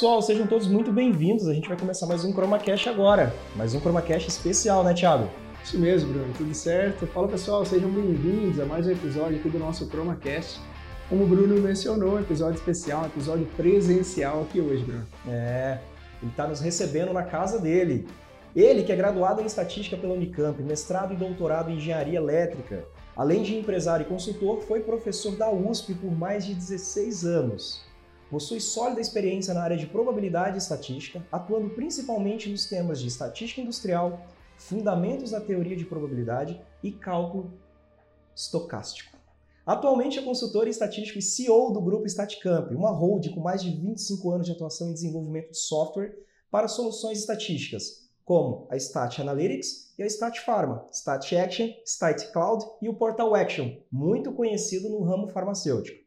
Pessoal, sejam todos muito bem-vindos. A gente vai começar mais um ChromaCast agora. Mais um ChromaCast especial, né, Thiago? Isso mesmo, Bruno, tudo certo? Fala pessoal, sejam bem-vindos a mais um episódio aqui do nosso ChromaCast. Como o Bruno mencionou, episódio especial, episódio presencial aqui hoje, Bruno. É, ele está nos recebendo na casa dele. Ele, que é graduado em Estatística pela Unicamp, mestrado e doutorado em Engenharia Elétrica, além de empresário e consultor, foi professor da USP por mais de 16 anos. Possui sólida experiência na área de probabilidade e estatística, atuando principalmente nos temas de estatística industrial, fundamentos da teoria de probabilidade e cálculo estocástico. Atualmente é consultor estatístico e CEO do grupo Staticamp, uma hold com mais de 25 anos de atuação em desenvolvimento de software para soluções estatísticas, como a Stat Analytics e a Stat Pharma, Stat Action, Stat Cloud e o Portal Action, muito conhecido no ramo farmacêutico.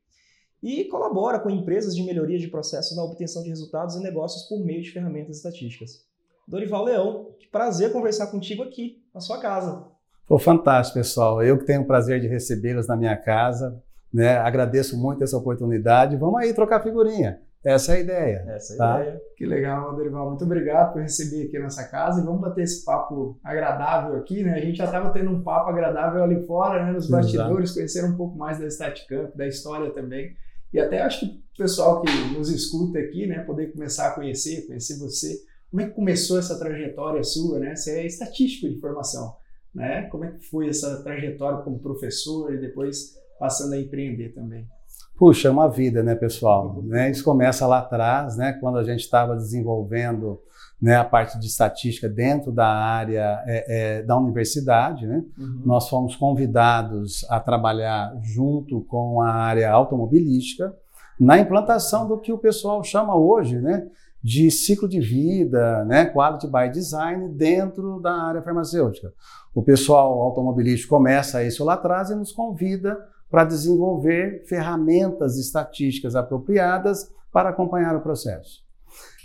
E colabora com empresas de melhoria de processos na obtenção de resultados e negócios por meio de ferramentas estatísticas. Dorival Leão, que prazer conversar contigo aqui, na sua casa. Foi fantástico, pessoal. Eu que tenho o prazer de recebê-los na minha casa, né? Agradeço muito essa oportunidade. Vamos aí trocar figurinha. Essa é a ideia. Essa é tá? a ideia. Que legal, Dorival. Muito obrigado por receber aqui nessa casa e vamos bater esse papo agradável aqui, né? A gente já estava tendo um papo agradável ali fora, né? Nos Exato. bastidores, conhecer um pouco mais da Staticamp, da história também. E até acho que o pessoal que nos escuta aqui, né? Poder começar a conhecer, conhecer você. Como é que começou essa trajetória sua, né? Você é estatístico de formação, né? Como é que foi essa trajetória como professor e depois passando a empreender também? Puxa, é uma vida, né, pessoal? Né? Isso começa lá atrás, né, quando a gente estava desenvolvendo né, a parte de estatística dentro da área é, é, da universidade. Né? Uhum. Nós fomos convidados a trabalhar junto com a área automobilística na implantação do que o pessoal chama hoje né, de ciclo de vida, né, quality by design dentro da área farmacêutica. O pessoal automobilístico começa isso lá atrás e nos convida para desenvolver ferramentas estatísticas apropriadas para acompanhar o processo.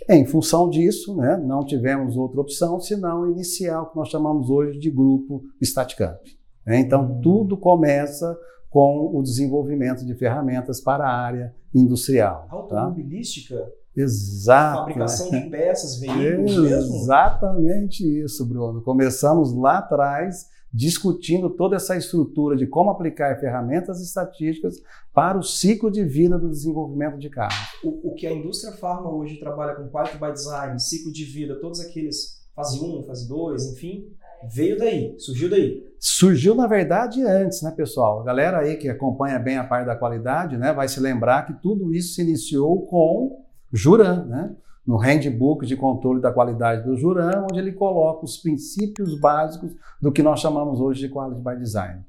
Em função disso, né, não tivemos outra opção senão iniciar o que nós chamamos hoje de grupo Staticamp. né? Então, Hum. tudo começa com o desenvolvimento de ferramentas para a área industrial. Tá? Automobilística, Exato. fabricação de peças, veículos mesmo. Exatamente isso, Bruno. Começamos lá atrás discutindo toda essa estrutura de como aplicar ferramentas estatísticas para o ciclo de vida do desenvolvimento de carros. O, o que a indústria farma hoje trabalha com quality by design, ciclo de vida, todos aqueles fase 1, fase 2, enfim, veio daí, surgiu daí. Surgiu, na verdade, antes, né, pessoal? A galera aí que acompanha bem a parte da qualidade, né, vai se lembrar que tudo isso se iniciou com Juran, né? No handbook de controle da qualidade do Juran, onde ele coloca os princípios básicos do que nós chamamos hoje de quality by design.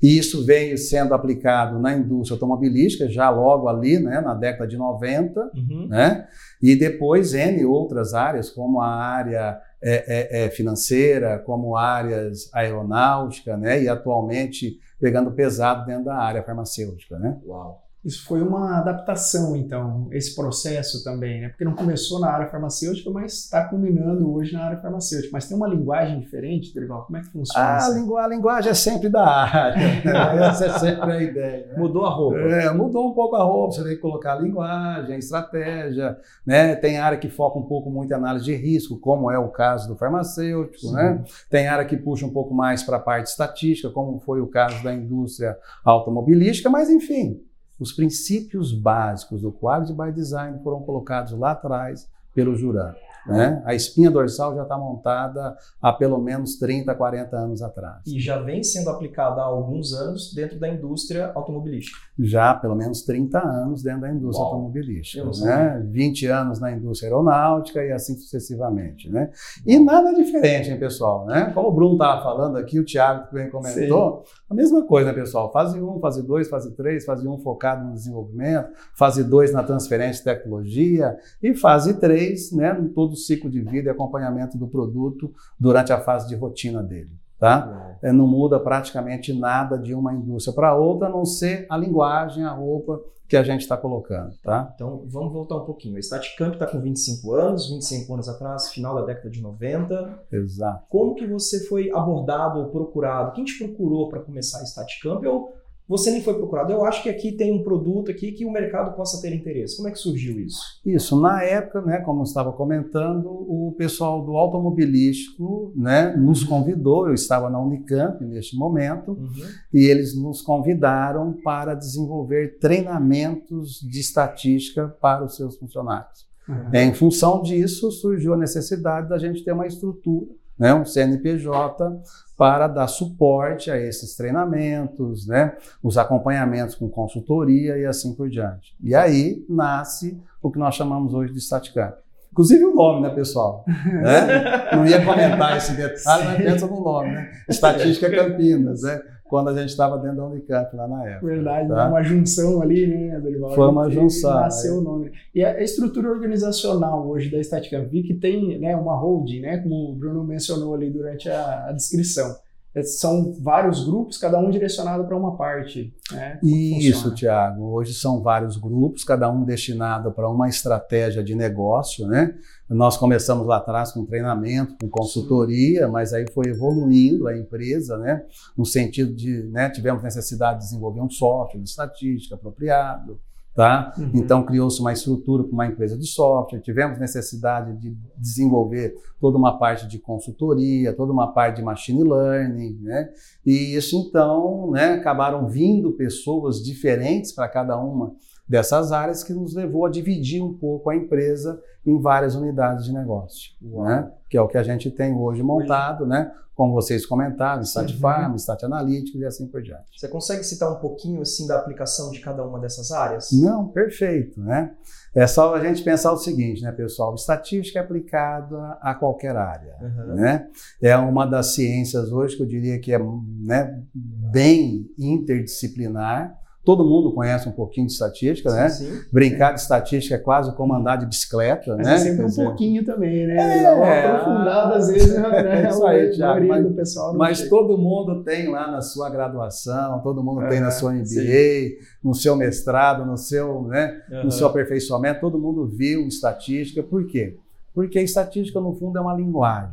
E isso veio sendo aplicado na indústria automobilística já logo ali, né, na década de 90, Uhum. né? E depois N outras áreas, como a área é, é, é, financeira, como áreas aeronáutica, né? E atualmente pegando pesado dentro da área farmacêutica, né? Uau. Isso foi uma adaptação, então, esse processo também, né? Porque não começou na área farmacêutica, mas está culminando hoje na área farmacêutica. Mas tem uma linguagem diferente, Dorival? Como é que funciona? A, essa- lingu- a linguagem é sempre da área, né? essa é sempre a ideia. né? Mudou a roupa. É, mudou um pouco a roupa, você tem que colocar a linguagem, a estratégia, né? Tem área que foca um pouco muito em análise de risco, como é o caso do farmacêutico, Sim. né? Tem área que puxa um pouco mais para a parte estatística, como foi o caso da indústria automobilística, mas enfim, os princípios básicos do Quality by Design foram colocados lá atrás pelo Juran. Né? A espinha dorsal já está montada há pelo menos 30, 40 anos atrás. E já vem sendo aplicada há alguns anos dentro da indústria automobilística. já há pelo menos 30 anos dentro da indústria Uau. automobilística, né? 20 anos na indústria aeronáutica e assim sucessivamente, né? E nada diferente, hein, pessoal, né? Como o Bruno estava falando aqui, o Thiago também comentou, a mesma coisa, né, pessoal? Fase 1, fase 2, fase 3, fase 1 focado no desenvolvimento, fase 2 na transferência de tecnologia e fase 3, né, no todo o ciclo de vida e acompanhamento do produto durante a fase de rotina dele, tá? é, não muda praticamente nada de uma indústria para outra, a não ser a linguagem, a roupa que a gente está colocando, tá? Então, vamos voltar um pouquinho. A Staticamp está com 25 anos, 25 anos atrás, final da década de 90. Exato. Como que você foi abordado ou procurado? Quem te procurou para começar a Staticamp? Ou você nem foi procurado. Eu acho que aqui tem um produto aqui que o mercado possa ter interesse. Como é que surgiu isso? Isso, na época, né, como eu estava comentando, o pessoal do automobilístico né, nos convidou, eu estava na Unicamp neste momento, uhum. e eles nos convidaram para desenvolver treinamentos de estatística para os seus funcionários. Uhum. Em função disso, surgiu a necessidade da gente ter uma estrutura né, um CNPJ para dar suporte a esses treinamentos, né, os acompanhamentos com consultoria e assim por diante. E aí nasce o que nós chamamos hoje de Staticamp. Inclusive o nome, né, pessoal? né? Não ia comentar esse detalhe, mas pensa no nome, né? Estatística Campinas, né? Quando a gente estava dentro da Unicamp lá na época. Verdade, tá? uma junção ali, né, Dorival? Foi uma junção. Nasceu o nome. E a estrutura organizacional hoje da Estética Vi, que tem né, uma holding, né, como o Bruno mencionou ali durante a, a descrição. É, são vários grupos, cada um direcionado para uma parte. Né? Isso, Tiago. Hoje são vários grupos, cada um destinado para uma estratégia de negócio, né? Nós começamos lá atrás com treinamento, com consultoria, mas aí foi evoluindo a empresa, né? No sentido de, né, tivemos necessidade de desenvolver um software de estatística apropriado, Tá? Uhum. Então criou-se uma estrutura com uma empresa de software, tivemos necessidade de desenvolver toda uma parte de consultoria, toda uma parte de machine learning, né? E isso então, né, acabaram vindo pessoas diferentes para cada uma dessas áreas que nos levou a dividir um pouco a empresa em várias unidades de negócio, né? que é o que a gente tem hoje montado, né? como vocês comentaram, Stat uhum. Farm, Stat Analytics e assim por diante. Você consegue citar um pouquinho assim da aplicação de cada uma dessas áreas? Não, perfeito. Né? É só a gente pensar o seguinte, né, pessoal? Estatística é aplicada a qualquer área. Uhum. Né? É uma das ciências hoje que eu diria que é né, bem interdisciplinar Todo mundo conhece um pouquinho de estatística, sim, né? Sim. Brincar de estatística é quase como andar de bicicleta, mas né? É sempre um pouquinho também, né? É, aprofundado às vezes, né? É isso aí, Thiago. Mas, pessoal mas todo mundo tem lá na sua graduação, todo mundo é, tem na sua MBA, sim. no seu mestrado, no seu, né? Uhum. No seu aperfeiçoamento, todo mundo viu estatística. Por quê? Porque a estatística, no fundo, é uma linguagem.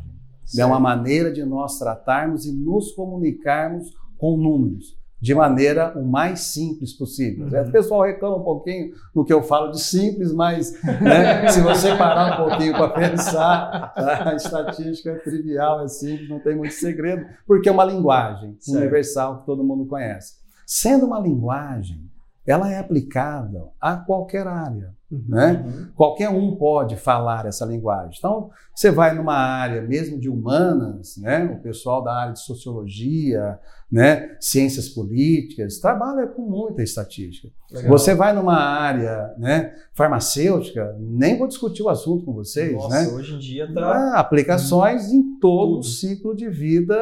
É uma maneira de nós tratarmos e nos comunicarmos com números de maneira o mais simples possível. Uhum. O pessoal reclama um pouquinho no que eu falo de simples, mas né, se você parar um pouquinho para pensar, a estatística é trivial, é simples, não tem muito segredo, porque é uma linguagem certo. universal que todo mundo conhece. Sendo uma linguagem, ela é aplicável a qualquer área. Uhum, né? Uhum. Qualquer um pode falar essa linguagem. Então, você vai numa área mesmo de humanas, né? o pessoal da área de sociologia, né? ciências políticas, trabalha com muita estatística. Legal. Você vai numa área né? farmacêutica, nem vou discutir o assunto com vocês. Nossa, né? hoje em dia tá... Aplicações hum, em todo tudo. o ciclo de vida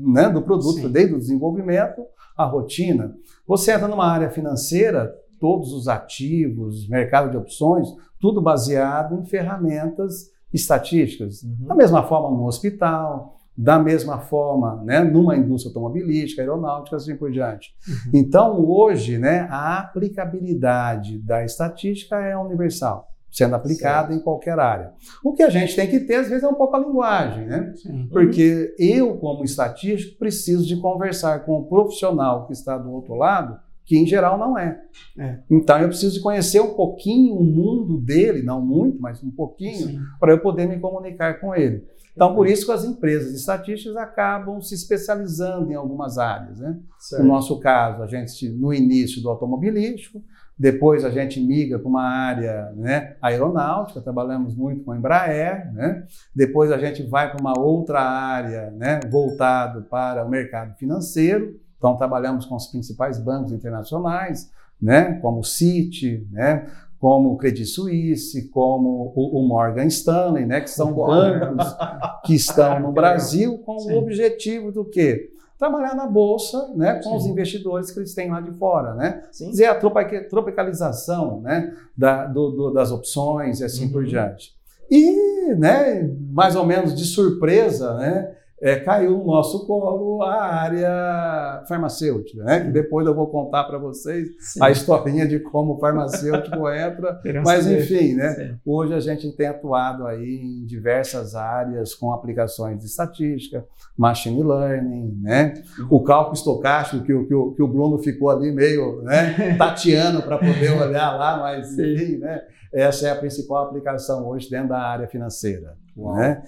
né? do produto, Sim. desde o desenvolvimento à rotina. Você entra numa área financeira, todos os ativos, mercado de opções, tudo baseado em ferramentas estatísticas. Uhum. Da mesma forma no hospital, da mesma forma né, numa indústria automobilística, aeronáutica, assim por diante. Uhum. Então, hoje, né, a aplicabilidade da estatística é universal, sendo aplicada em qualquer área. O que a gente tem que ter, às vezes, é um pouco a linguagem, né? Sim. Porque eu, como estatístico, preciso de conversar com o profissional que está do outro lado que em geral não é. é. Então eu preciso conhecer um pouquinho o mundo dele, não muito, mas um pouquinho, para eu poder me comunicar com ele. Então, por isso que as empresas estatísticas acabam se especializando em algumas áreas. Né? No nosso caso, a gente, no início do automobilístico, depois a gente migra para uma área né, aeronáutica, trabalhamos muito com a Embraer. Né? Depois a gente vai para uma outra área né, voltado para o mercado financeiro. Então, trabalhamos com os principais bancos internacionais, né, como o Citi, né, como o Credit Suisse, como o, Morgan Stanley, né, que são bancos que estão no Brasil com Sim. o objetivo do quê? Trabalhar na bolsa, né, com Sim. os investidores que eles têm lá de fora, né? Sim. Dizer a tropicalização, né, da, do, do, das opções e assim uhum. por diante. E, né, mais ou menos de surpresa, né, é, caiu no nosso colo a área farmacêutica, né? Que depois eu vou contar para vocês Sim. a historinha de como o farmacêutico entra. Mas enfim, né? Sim. Hoje a gente tem atuado aí em diversas áreas com aplicações de estatística, machine learning, né? O cálculo estocástico que, que, que o Bruno ficou ali meio né, tateando para poder olhar lá, mas enfim, né? Essa é a principal aplicação hoje dentro da área financeira, né?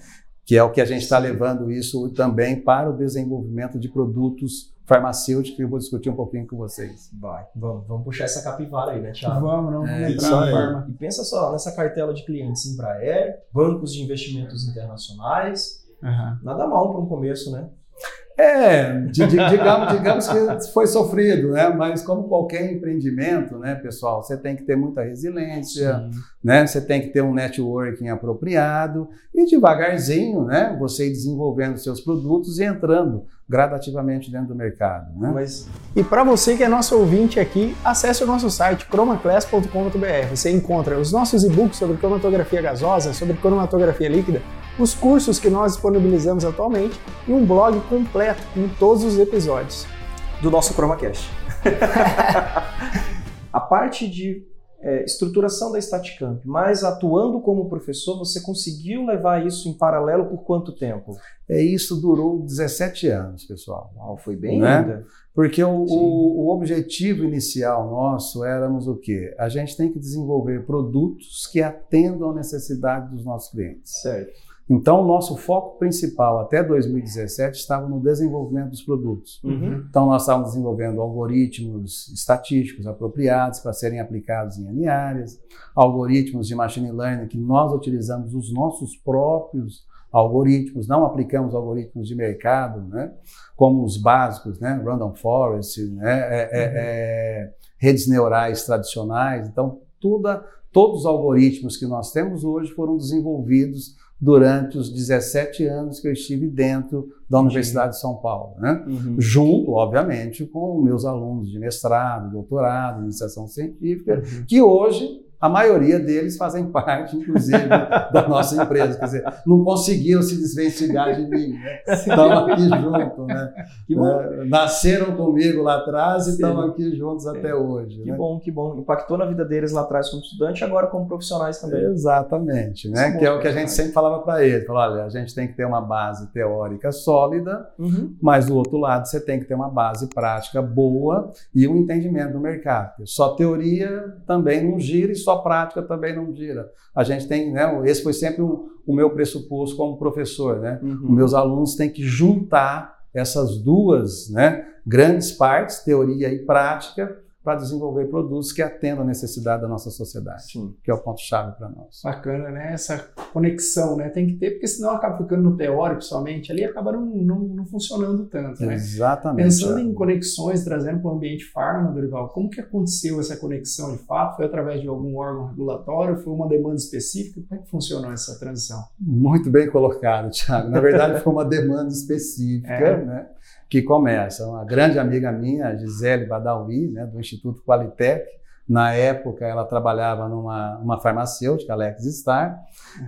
Que é o que a gente está levando isso também para o desenvolvimento de produtos farmacêuticos, que eu vou discutir um pouquinho com vocês. Vai, vamos, vamos puxar essa capivara aí, né, Thiago? Vamos, não, vamos é, entrar na forma. E pensa só, nessa cartela de clientes Embraer, bancos de investimentos internacionais, uhum. nada mal para um começo, né? É, digamos, digamos que foi sofrido, né? Mas como qualquer empreendimento, né, pessoal, você tem que ter muita resiliência, Sim. né? Você tem que ter um networking apropriado e devagarzinho, né? Você ir desenvolvendo seus produtos e entrando gradativamente dentro do mercado, né? Mas... E para você que é nosso ouvinte aqui, acesse o nosso site chromaclass.com.br. Você encontra os nossos e-books sobre cromatografia gasosa, sobre cromatografia líquida os cursos que nós disponibilizamos atualmente e um blog completo com todos os episódios. Do nosso ChromaCast. a parte de é, estruturação da Staticamp, mas atuando como professor, você conseguiu levar isso em paralelo por quanto tempo? É, isso durou 17 anos, pessoal. Uau, foi bem né? ainda. Porque o, o, o, objetivo inicial nosso éramos o quê? A gente tem que desenvolver produtos que atendam à necessidade dos nossos clientes. Certo. Então, o nosso foco principal até 2017 estava no desenvolvimento dos produtos. Uhum. Então, nós estávamos desenvolvendo algoritmos estatísticos apropriados para serem aplicados em N áreas, algoritmos de machine learning que nós utilizamos os nossos próprios algoritmos, não aplicamos algoritmos de mercado, né? como os básicos, né? random forest, né? É, é, uhum. é, redes neurais tradicionais. Então, toda, todos os algoritmos que nós temos hoje foram desenvolvidos durante os 17 anos que eu estive dentro da Universidade de São Paulo, né? Uhum. Junto, obviamente, com meus alunos de mestrado, doutorado, iniciação científica, uhum. que hoje a maioria deles fazem parte, inclusive, da nossa empresa. Quer dizer, não conseguiram se desvencilhar de mim. Né? Estão aqui juntos. Né? É, nasceram comigo lá atrás e estão aqui juntos é. até hoje. Que né? bom, que bom. Impactou na vida deles lá atrás como estudante e agora como profissionais também. Exatamente. Né? Que é o que a gente sempre falava para eles. Falava, olha, a gente tem que ter uma base teórica sólida, uhum. mas do outro lado você tem que ter uma base prática boa e um entendimento do mercado. Só teoria também não gira e só só prática também não gira. A gente tem, né, esse foi sempre o, o meu pressuposto como professor, né? Uhum. Os meus alunos têm que juntar essas duas, né, grandes partes, teoria e prática, para desenvolver produtos que atendam a necessidade da nossa sociedade, Sim. que é o ponto-chave para nós. Bacana, né? Essa conexão, né? Tem que ter, porque senão acaba ficando no teórico somente, ali acaba não, não, não funcionando tanto, né? Exatamente. Pensando é. em conexões, trazendo para o ambiente farma, Dorival, como que aconteceu essa conexão de fato? Foi através de algum órgão regulatório? Foi uma demanda específica? Como é que funcionou essa transição? Muito bem colocado, Thiago. Na verdade, foi uma demanda específica, é. né? Que começa. Uma grande amiga minha, Gisele Badawi, né, do Instituto Qualitec, na época ela trabalhava numa uma farmacêutica, Alex Star,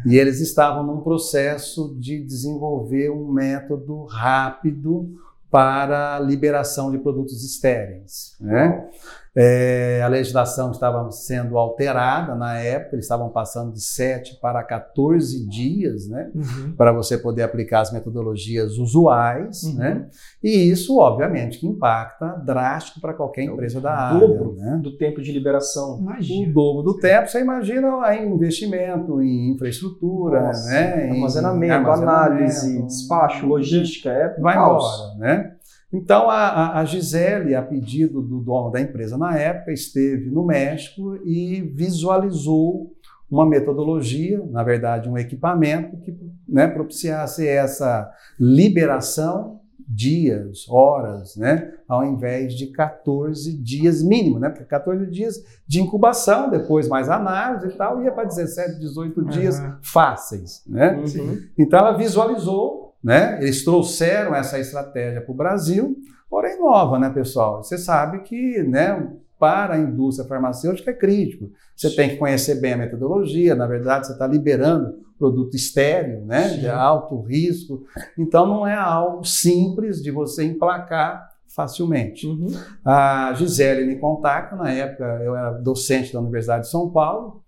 e eles estavam num processo de desenvolver um método rápido para a liberação de produtos estéreis. Né? É, a legislação estava sendo alterada na época, eles estavam passando de 7 para 14 dias, né, uhum. para você poder aplicar as metodologias usuais, uhum. né, e isso, obviamente, que impacta drástico para qualquer é empresa da área. dobro né? do tempo de liberação. Imagina. O dobro do tempo, você imagina aí investimento em infraestrutura, Nossa, né, armazenamento, em armazenamento, análise, despacho, logística, é vai caos. embora, né? Então, a, a, Gisele, a pedido do dono da empresa na época, esteve no México e visualizou uma metodologia, na verdade, um equipamento que né, propiciasse essa liberação dias, horas, né, ao invés de 14 dias mínimo, né, porque 14 dias de incubação, depois mais análise e tal, ia para 17, 18 uhum. dias fáceis, né? Uhum. Então ela visualizou né? Eles trouxeram essa estratégia para o Brasil, porém nova, né, pessoal? Você sabe que, né, para a indústria farmacêutica é crítico. Você tem que conhecer bem a metodologia, na verdade, você está liberando produto estéreo, né, de alto risco. Então, não é algo simples de você emplacar facilmente. Uhum. A Gisele me contacta, na época eu era docente da Universidade de São Paulo,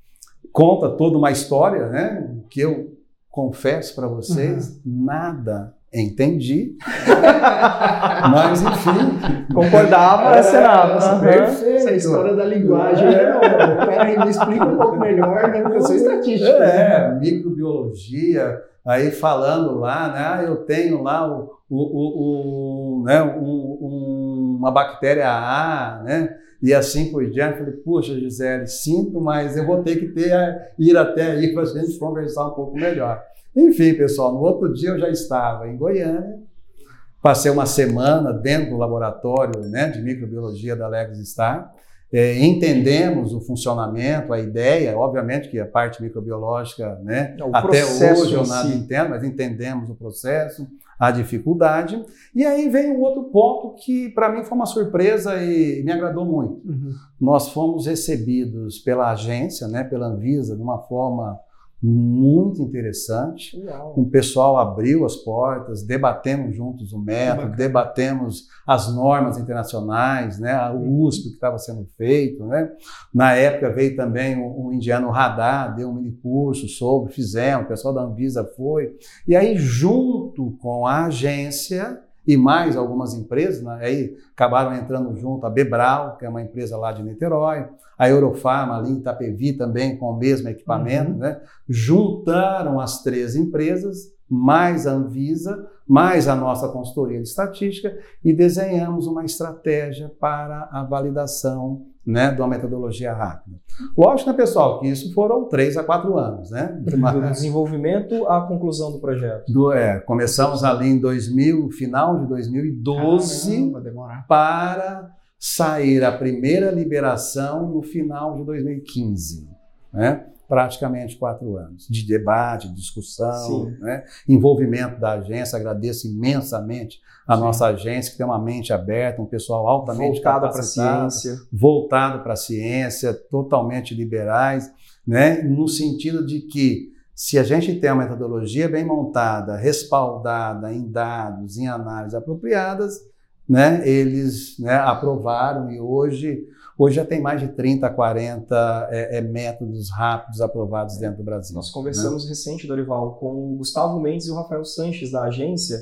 conta toda uma história, né, que eu confesso para vocês, uhum. nada entendi. Mas, enfim. Concordava, assinava. Uhum. Perfeito. Essa história da linguagem. Né? Peraí, me explica um pouco melhor, né? Porque eu sou estatística. É, né? microbiologia, aí falando lá, né? Ah, eu tenho lá o, o, o, o né? Um, uma bactéria A, né? E assim por diante. Falei, puxa, Gisele, sinto, mas eu vou ter que ter, ir até aí para a gente conversar um pouco melhor. Enfim, pessoal, no outro dia eu já estava em Goiânia, passei uma semana dentro do laboratório né, de microbiologia da Lex Star, é, entendemos o funcionamento, a ideia, obviamente que a parte microbiológica, né, até hoje eu nada si. entendo, mas entendemos o processo, a dificuldade. E aí vem um outro ponto que para mim foi uma surpresa e me agradou muito. Uhum. Nós fomos recebidos pela agência, né, pela Anvisa, de uma forma muito interessante. Uau. O pessoal abriu as portas, debatemos juntos o método, debatemos as normas internacionais, né, o uhum. USP que estava sendo feito. Né. Na época veio também o, o indiano Radar, deu um mini curso sobre, fizemos, o pessoal da Anvisa foi. E aí, junto com a agência, e mais algumas empresas, né? aí acabaram entrando junto a Bebral, que é uma empresa lá de Niterói, a Eurofarma ali em Itapevi também com o mesmo equipamento, uhum. né? juntaram as três empresas, mais a Anvisa, mais a nossa consultoria de estatística e desenhamos uma estratégia para a validação né, de uma metodologia rápida. Lógico, né, pessoal, que isso foram três a quatro anos, né? Do desenvolvimento à conclusão do projeto. Do, é, começamos ali em 2000, final de 2012, Caramba, para sair a primeira liberação no final de 2015, né? Praticamente quatro anos de debate, discussão, né? envolvimento da agência. Agradeço imensamente a Sim. nossa agência, que tem uma mente aberta, um pessoal altamente voltado para a ciência, voltado para a ciência, totalmente liberais, né? no sentido de que se a gente tem uma metodologia bem montada, respaldada em dados, em análises apropriadas, né, eles né, aprovaram e hoje Hoje já tem mais de 30, 40 é, é, métodos rápidos aprovados dentro do Brasil. Nós conversamos né? recente, Dorival, com o Gustavo Mendes e o Rafael Sanches da agência.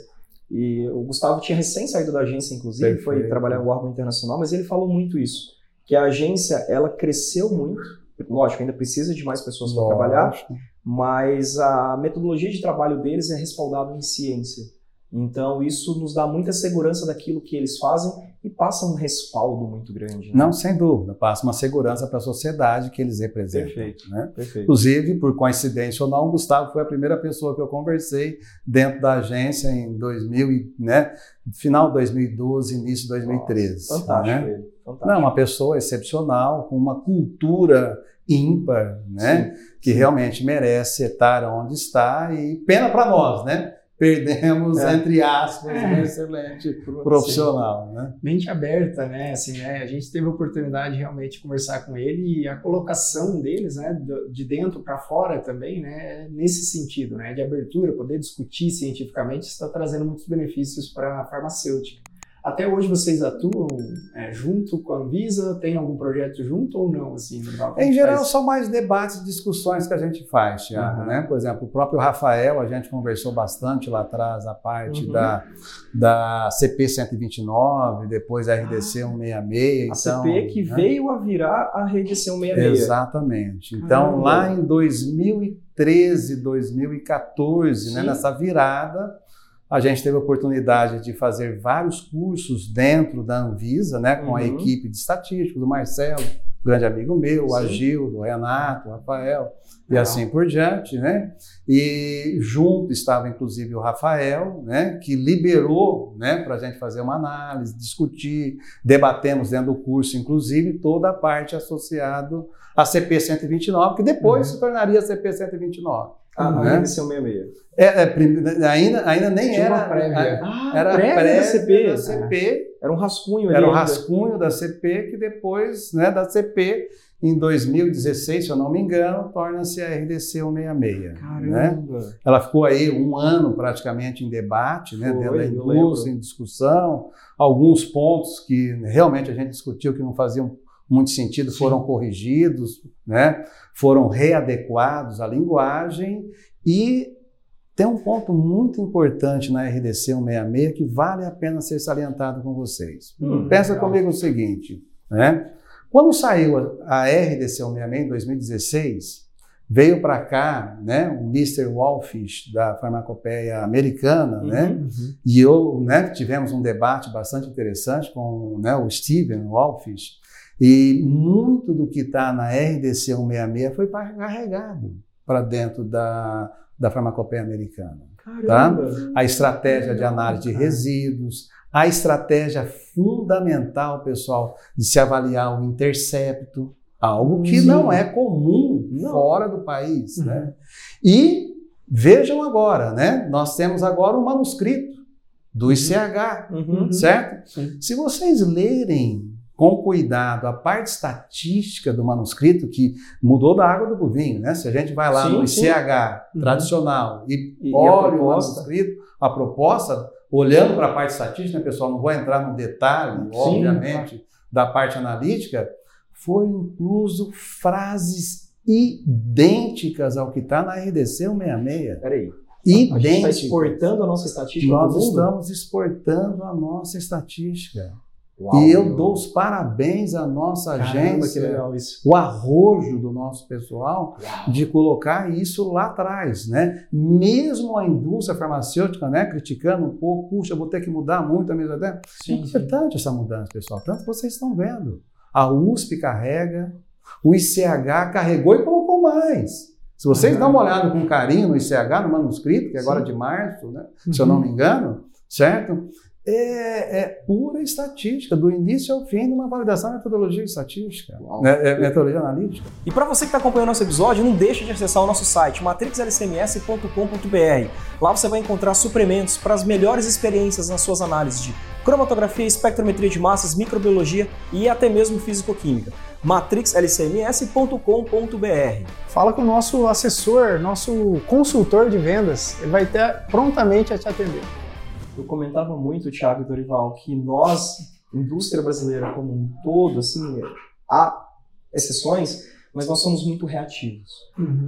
E o Gustavo tinha recém saído da agência, inclusive, Perfeito. foi trabalhar no órgão internacional, mas ele falou muito isso, que a agência ela cresceu muito. Lógico, ainda precisa de mais pessoas para trabalhar, mas a metodologia de trabalho deles é respaldada em ciência. Então, isso nos dá muita segurança daquilo que eles fazem e passa um respaldo muito grande. Né? Não, sem dúvida. Passa uma segurança para a sociedade que eles representam. Perfeito, né? perfeito. Inclusive, por coincidência ou não, o Gustavo foi a primeira pessoa que eu conversei dentro da agência em 2000, né? final de 2012, início de 2013. fantástico né? ele. Fantástico. Não, uma pessoa excepcional, com uma cultura ímpar, né? Sim, que realmente merece estar onde está e pena para nós, né? Perdemos, é. entre aspas, é. um excelente profissional. Né? Mente aberta, né? Assim, né? A gente teve a oportunidade de realmente conversar com ele e a colocação deles, né? De dentro para fora também, né? Nesse sentido, né? De abertura, poder discutir cientificamente está trazendo muitos benefícios para a farmacêutica. Até hoje vocês atuam é, junto com a Anvisa? Tem algum projeto junto ou não? Assim, em geral, faz? são mais debates e discussões que a gente faz, Thiago. Uhum. Né? Por exemplo, o próprio Rafael, a gente conversou bastante lá atrás, a parte uhum. da, da CP 129, depois a RDC ah, 166. A então, CP que né? veio a virar a RDC 166. Exatamente. Então, lá em 2013, 2014, né, nessa virada, a gente teve a oportunidade de fazer vários cursos dentro da Anvisa, né, com uhum. a equipe de estatísticos, o Marcelo, grande amigo meu, o Agildo, Renato, o Rafael, e assim por diante, né? E junto estava inclusive o Rafael, né, que liberou, né, para a gente fazer uma análise, discutir, debatemos dentro do curso, inclusive toda a parte associada à CP 129, que depois uhum. se tornaria CP 129. Ah, né? RDC 166. É, é, prim- ainda, ainda nem Tinha uma era. prévia. Ah, Era prévia prévia da CP. da CP, Era um rascunho ali. era o ainda. rascunho da CP, que depois, né, da CP, em 2016, se eu não me engano, torna-se a RDC 166. Né? Caramba. Ela ficou aí um ano praticamente em debate, né, Foi, dentro da indústria, em discussão. Alguns pontos que realmente a gente discutiu que não faziam muito sentido Sim. foram corrigidos, né, foram readequados à linguagem e tem um ponto muito importante na RDC 166 que vale a pena ser salientado com vocês. Hum, Pensa legal. comigo o seguinte, né? Quando saiu a RDC 166 em 2016, veio para cá, né, o Mr. Walfish da farmacopeia americana, né? Uhum. E eu, né, tivemos um debate bastante interessante com né, o Steven Walfish, e muito do que está na RDC 166 foi carregado para dentro da, da farmacopeia americana Caramba. a estratégia de análise de resíduos, a estratégia fundamental, pessoal, de se avaliar o intercepto, algo que Sim. não é comum Não. fora do país, Uhum. né? E vejam agora, né? Nós temos agora um manuscrito do ICH, Uhum. certo? Sim. Se vocês lerem com cuidado a parte estatística do manuscrito, que mudou da água do vinho, né? Se a gente vai lá Sim, no sim. ICH Uhum. tradicional e, E- e olha o manuscrito, a proposta, olhando para a parte estatística, né, pessoal, não vou entrar no detalhe, Sim, obviamente, da parte analítica, foi incluso frases idênticas ao que está na RDC 166. Peraí. A gente está Idênticas. exportando a nossa estatística Nós estamos exportando a nossa estatística. Uau, e eu meu. dou os parabéns à nossa Caramba, que agência, o arrojo do nosso pessoal Uau. de colocar isso lá atrás, né? Mesmo a indústria farmacêutica, né, criticando um pouco, puxa, vou ter que mudar muito a ideia. É Sim, sim. importante essa mudança, pessoal. Tanto vocês estão vendo. A USP carrega, o ICH carregou e colocou mais. Se vocês Uhum. dão uma olhada com carinho no ICH, no manuscrito, que é agora Sim. de março, né? se eu Uhum. não me engano, certo? É, é pura estatística, do início ao fim de uma validação de metodologia estatística, né? É metodologia analítica. E para você que está acompanhando nosso episódio, não deixe de acessar o nosso site matrixlcms.com.br. Lá você vai encontrar suprimentos para as melhores experiências nas suas análises de cromatografia, espectrometria de massas, microbiologia e até mesmo físico-química. matrixlcms.com.br. Fala com o nosso assessor, nosso consultor de vendas. Ele vai estar prontamente a te atender. Eu comentava muito, Thiago e Dorival, que nós, indústria brasileira como um todo, assim, há exceções, mas nós somos muito reativos.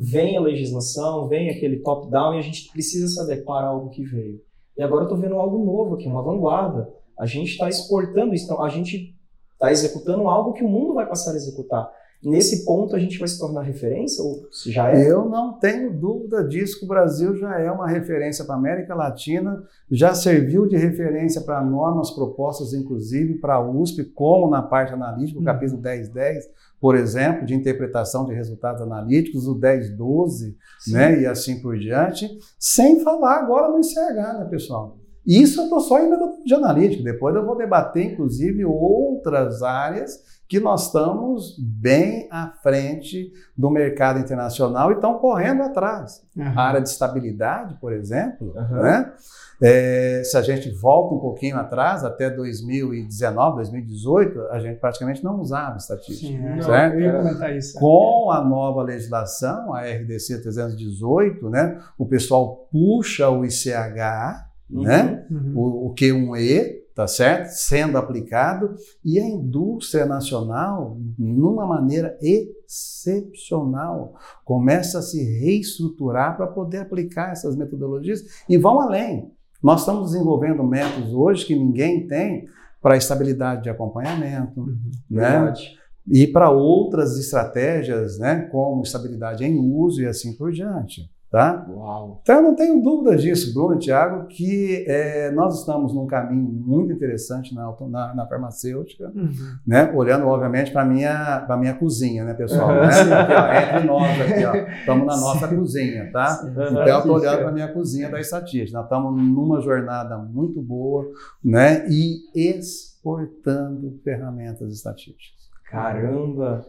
Vem a legislação, vem aquele top-down e a gente precisa se adequar a algo que veio. E agora eu estou vendo algo novo aqui, uma vanguarda. A gente está exportando isso, então a gente está executando algo que o mundo vai passar a executar. Nesse ponto a gente vai se tornar referência ou se já é? Eu não tenho dúvida disso, que o Brasil já é uma referência para a América Latina, já serviu de referência para normas propostas, inclusive para a USP, como na parte analítica, o Uhum. capítulo 1010, por exemplo, de interpretação de resultados analíticos, o 1012, né, e assim por diante, sem falar agora no ICH, né, pessoal? Isso eu estou só em metodologia analítica, depois eu vou debater, inclusive, outras áreas que nós estamos bem à frente do mercado internacional e estão correndo atrás. A área de estabilidade, por exemplo, Aham. né? É, se a gente volta um pouquinho atrás, até 2019, 2018, a gente praticamente não usava estatística. Sim, é. certo? Eu ia comentar isso. Com a nova legislação, a RDC 318, né, o pessoal puxa o ICH, né, Uhum. o, o Q1E, tá certo? Sendo aplicado, e a indústria nacional, numa maneira excepcional, começa a se reestruturar para poder aplicar essas metodologias e vão além. Nós estamos desenvolvendo métodos hoje que ninguém tem para estabilidade de acompanhamento, Uhum. né? Verdade. E para outras estratégias, né, como estabilidade em uso e assim por diante, tá? Uau. Então, eu não tenho dúvida disso, Bruno e Thiago, que é, nós estamos num caminho muito interessante na, na, na farmacêutica, Uhum. né? olhando, obviamente, para a minha, pra minha cozinha, né, pessoal? Uhum. Né? Aqui, ó, entre nós aqui, ó, estamos na nossa cozinha, tá? Então, eu estou olhando para a minha cozinha da estatística. Nós estamos numa jornada muito boa né? e exportando ferramentas estatísticas. Caramba!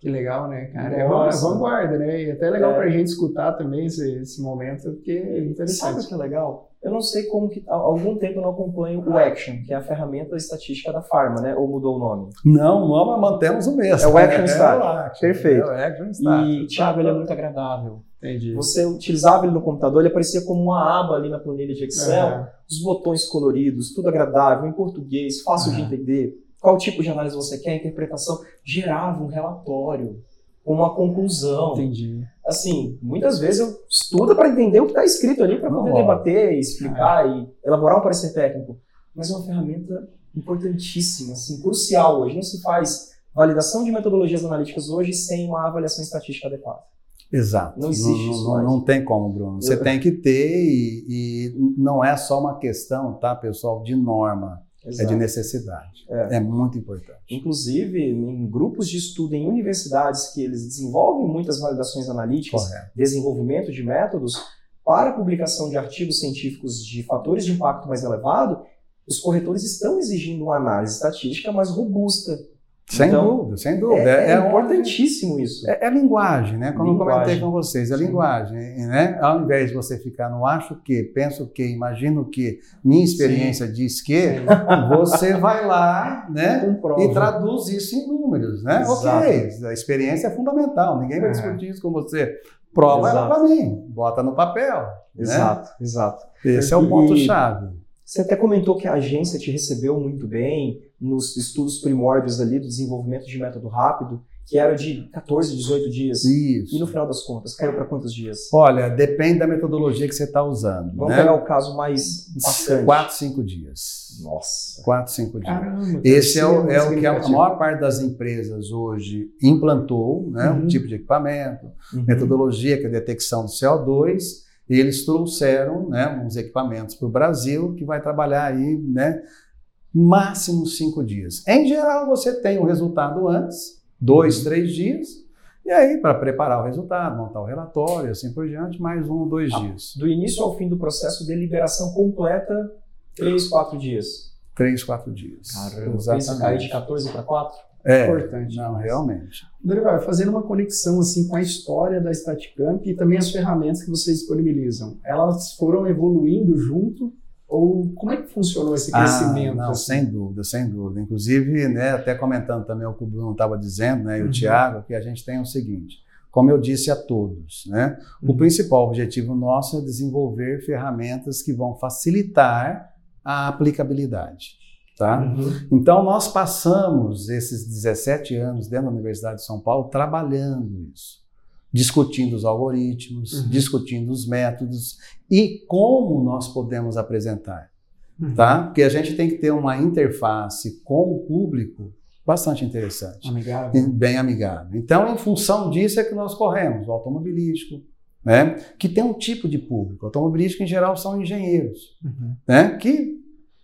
Que legal, né, cara? É uma Nossa. vanguarda, né? E até é legal É. pra gente escutar também esse, esse momento, porque é Sabe o interessante. que é legal? Eu não sei como que há algum tempo eu não acompanho o Action, que é a ferramenta estatística da Pharma, né? Ou mudou o nome? Não, não, mantemos o mesmo. É o Action É Stat. o Action, Perfeito. É o Action Stat. E, Thiago, ele é muito agradável. Entendi. Você utilizava ele no computador, ele aparecia como uma aba ali na planilha de Excel, os botões coloridos, tudo agradável, em português, fácil de entender, qual tipo de análise você quer, interpretação, gerava um relatório uma conclusão. Entendi. Assim, muitas vezes eu estudo para entender o que está escrito ali, para poder Não, debater, explicar e elaborar um parecer técnico. Mas é uma ferramenta importantíssima, assim, crucial hoje. Não se faz validação de metodologias analíticas hoje sem uma avaliação estatística adequada. Exato. Não existe não, isso não, mais. não tem como, Bruno. Você Eu- tem que ter e, e não é só uma questão, tá, pessoal, de norma, é de Exato. necessidade. É. É, muito importante. Inclusive, em grupos de estudo em universidades que eles desenvolvem muitas validações analíticas, Correto. desenvolvimento de métodos para publicação de artigos científicos de fatores de impacto mais elevado, os corretores estão exigindo uma análise estatística mais robusta. Sem Então, dúvida, sem dúvida. É, é onde- importantíssimo isso. É, é linguagem, né? Como eu Linguagem. comentei com vocês, é Sim. linguagem, né? Ao invés de você ficar no acho que, penso que, imagino que, minha experiência diz que, você vai lá, né? E traduz isso em números, né? Exato. Ok, a experiência é fundamental, ninguém vai É. discutir isso com você. Prova ela Exato. para mim, bota no papel. né? Exato, exato. Esse é o E- ponto-chave. Você até comentou que a agência te recebeu muito bem nos estudos primórdios ali do desenvolvimento de método rápido, que era de 14, 18 dias. Isso. E no final das contas, caiu para quantos dias? Olha, depende da metodologia que você está usando. Vamos né? pegar o caso mais impactante. Quatro, cinco dias. Nossa. Quatro, cinco dias. Caramba. Esse é o, é o que a maior parte das empresas hoje implantou, né? Uhum. Um tipo de equipamento, Uhum. metodologia que é a detecção do CO2. Eles trouxeram, né, uns equipamentos para o Brasil que vai trabalhar aí, né, máximo cinco dias. Em geral, você tem o resultado antes, dois, Uhum. três dias. E aí, para preparar o resultado, montar o relatório, assim por diante, mais um ou dois Ah, dias. Do início ao fim do processo, deliberação completa, 3, 4 dias. Três, quatro dias. Isso cai de 14 para 4? É, Importante. não, realmente. Dorival, fazendo uma conexão assim com a história da Staticamp e também as ferramentas que vocês disponibilizam, elas foram evoluindo junto ou como é que funcionou esse crescimento? Ah, não, assim? sem dúvida, sem dúvida. Inclusive, né, até comentando também o que o Bruno estava dizendo, né, e o Uhum. Tiago, que a gente tem o seguinte, como eu disse a todos, né, o Uhum. principal objetivo nosso é desenvolver ferramentas que vão facilitar a aplicabilidade. Tá? Uhum. Então, nós passamos esses 17 anos dentro da Universidade de São Paulo trabalhando isso, discutindo os algoritmos, Uhum. discutindo os métodos e como nós podemos apresentar Uhum. tá? Porque a gente tem que ter uma interface com o público bastante interessante, Amigável. bem amigável. Então, em função disso é que nós corremos o automobilístico, né? Que tem um tipo de público. O automobilístico em geral são engenheiros, Uhum. né? Que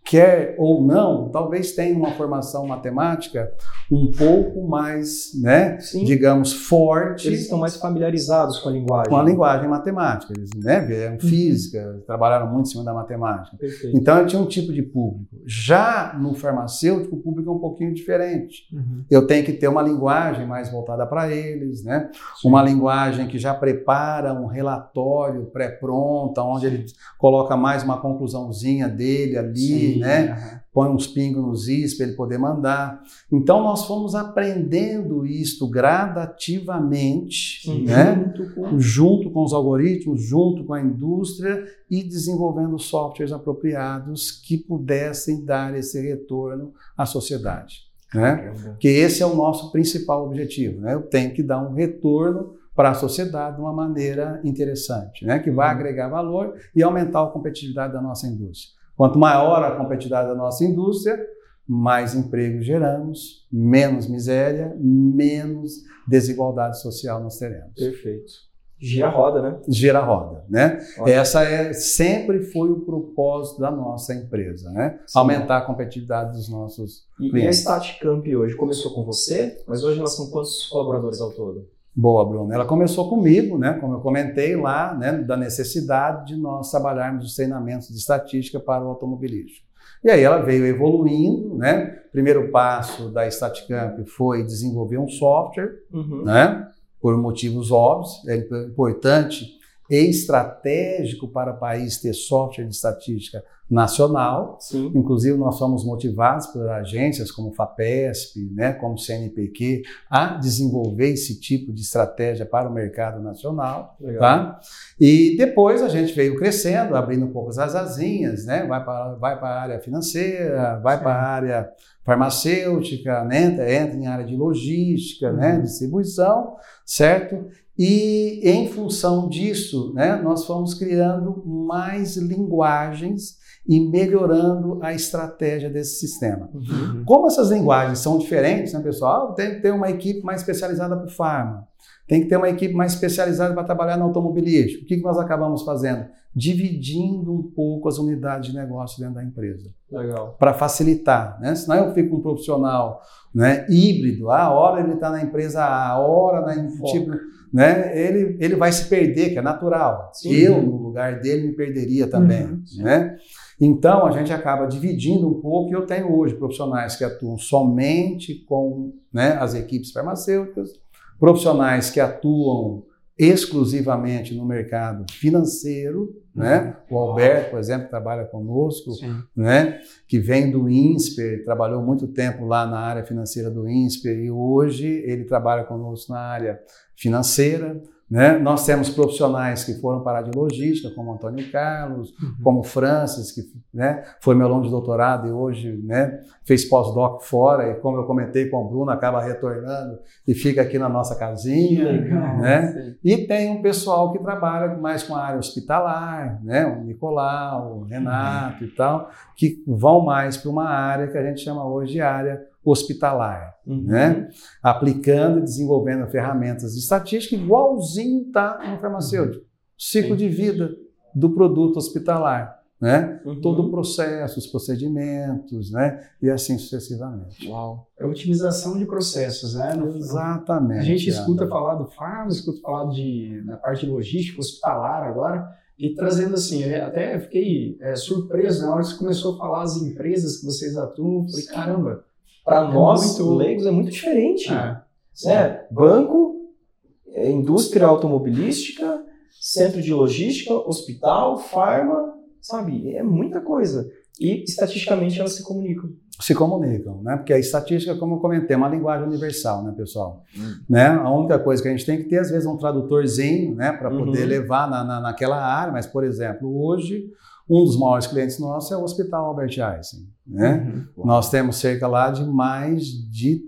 quer ou não, talvez tenha uma formação matemática um pouco mais, né? Sim. Digamos forte Eles estão mais familiarizados com a linguagem. com a linguagem matemática. Eles, né? Vieram física, trabalharam muito em cima da matemática. Perfeito. Então eu tinha um tipo de público. Já no farmacêutico, o público é um pouquinho diferente. Uhum. Eu tenho que ter uma linguagem mais voltada para eles, né? Uma linguagem que já prepara um relatório pré-pronto, onde ele coloca mais uma conclusãozinha dele ali, Sim, né? Põe uns pingos nos is para ele poder mandar. Então nós fomos aprendendo isto gradativamente, Sim. né? Junto com junto com os algoritmos, junto com a indústria e desenvolvendo softwares apropriados que pudessem dar esse retorno à sociedade. Né? Que esse é o nosso principal objetivo. Né? Eu tenho que dar um retorno para a sociedade de uma maneira interessante, né? que vai Uhum. agregar valor e aumentar a competitividade da nossa indústria. Quanto maior a competitividade da nossa indústria, mais emprego geramos, menos miséria, menos desigualdade social nós teremos Perfeito. Gira a roda, né? gira a roda, né? Ótimo. Essa é sempre foi o propósito da nossa empresa, né? Sim. Aumentar a competitividade dos nossos E, e a clientes. Staticamp hoje começou com você, mas hoje elas são quantos colaboradores ao todo? Boa, Bruno. Ela começou comigo, né? Como eu comentei lá, né? Da necessidade de nós trabalharmos os treinamentos de estatística para o automobilístico. E aí ela veio evoluindo, né? Primeiro passo da Staticamp foi desenvolver um software, Uhum. né? Por motivos óbvios, é importante e estratégico para o país ter software de estatística nacional. Sim. Inclusive, nós somos motivados por agências como FAPESP, né, como CNPq, a desenvolver esse tipo de estratégia para o mercado nacional. Legal. Tá? E depois a gente veio crescendo, abrindo um pouco as asinhas, né? vai para vai a área financeira, vai para a área farmacêutica, né? entra em área de logística, né? distribuição, certo? E em função disso, né, nós fomos criando mais linguagens e melhorando a estratégia desse sistema. Uhum. Como essas linguagens são diferentes, né, pessoal? Tem que ter uma equipe mais especializada para o farma, tem que ter uma equipe mais especializada para trabalhar no automobilístico. O que nós acabamos fazendo? Dividindo um pouco as unidades de negócio dentro da empresa Legal. para facilitar, né? Senão eu fico um profissional, né, híbrido, a hora ele está na empresa A, a hora na Foco. tipo, né, ele, ele vai se perder, que é natural. Sim. Eu no lugar dele me perderia também, Uhum. né? Então a gente acaba dividindo um pouco e eu tenho hoje profissionais que atuam somente com né, as equipes farmacêuticas, profissionais que atuam exclusivamente no mercado financeiro, né? O Alberto, por exemplo, trabalha conosco, Sim. né? Que vem do INSPER, trabalhou muito tempo lá na área financeira do INSPER e hoje ele trabalha conosco na área financeira, né? Nós temos profissionais que foram para a área de logística, como Antônio Carlos, como Francis, que né, foi meu aluno de doutorado e hoje né, fez pós-doc fora, e como eu comentei com o Bruno, acaba retornando e fica aqui na nossa casinha. Legal. Né? E tem um pessoal que trabalha mais com a área hospitalar, né? o Nicolau, o Renato e tal, que vão mais para uma área que a gente chama hoje de área hospitalar, Uhum. né? aplicando e desenvolvendo ferramentas de estatística igualzinho está no farmacêutico. Ciclo de vida do produto hospitalar, né? Uhum. Todo o processo, os procedimentos, né? E assim sucessivamente. Uau. É otimização de processos, né? No- Exatamente. A gente escuta Ana. falar do farma, escuta falar de, da parte de logística, hospitalar agora, e trazendo assim, eu até fiquei é, surpreso na hora que você começou a falar as empresas que vocês atuam, falei, caramba, Para É nós, muito- leigos, é muito diferente. é, né? Banco, é, indústria automobilística, centro de logística, hospital, farma, sabe? É muita coisa. E estatisticamente elas se comunicam. se comunicam, né? Porque a estatística, como eu comentei, é uma linguagem universal, né, pessoal? Hum. Né? A única coisa que a gente tem que ter, às vezes, é um tradutorzinho, né, para poder Uhum. levar na, na, naquela área. Mas, por exemplo, hoje, um dos maiores clientes nossos é o Hospital Albert Einstein, né? Uhum. Nós temos cerca lá de mais de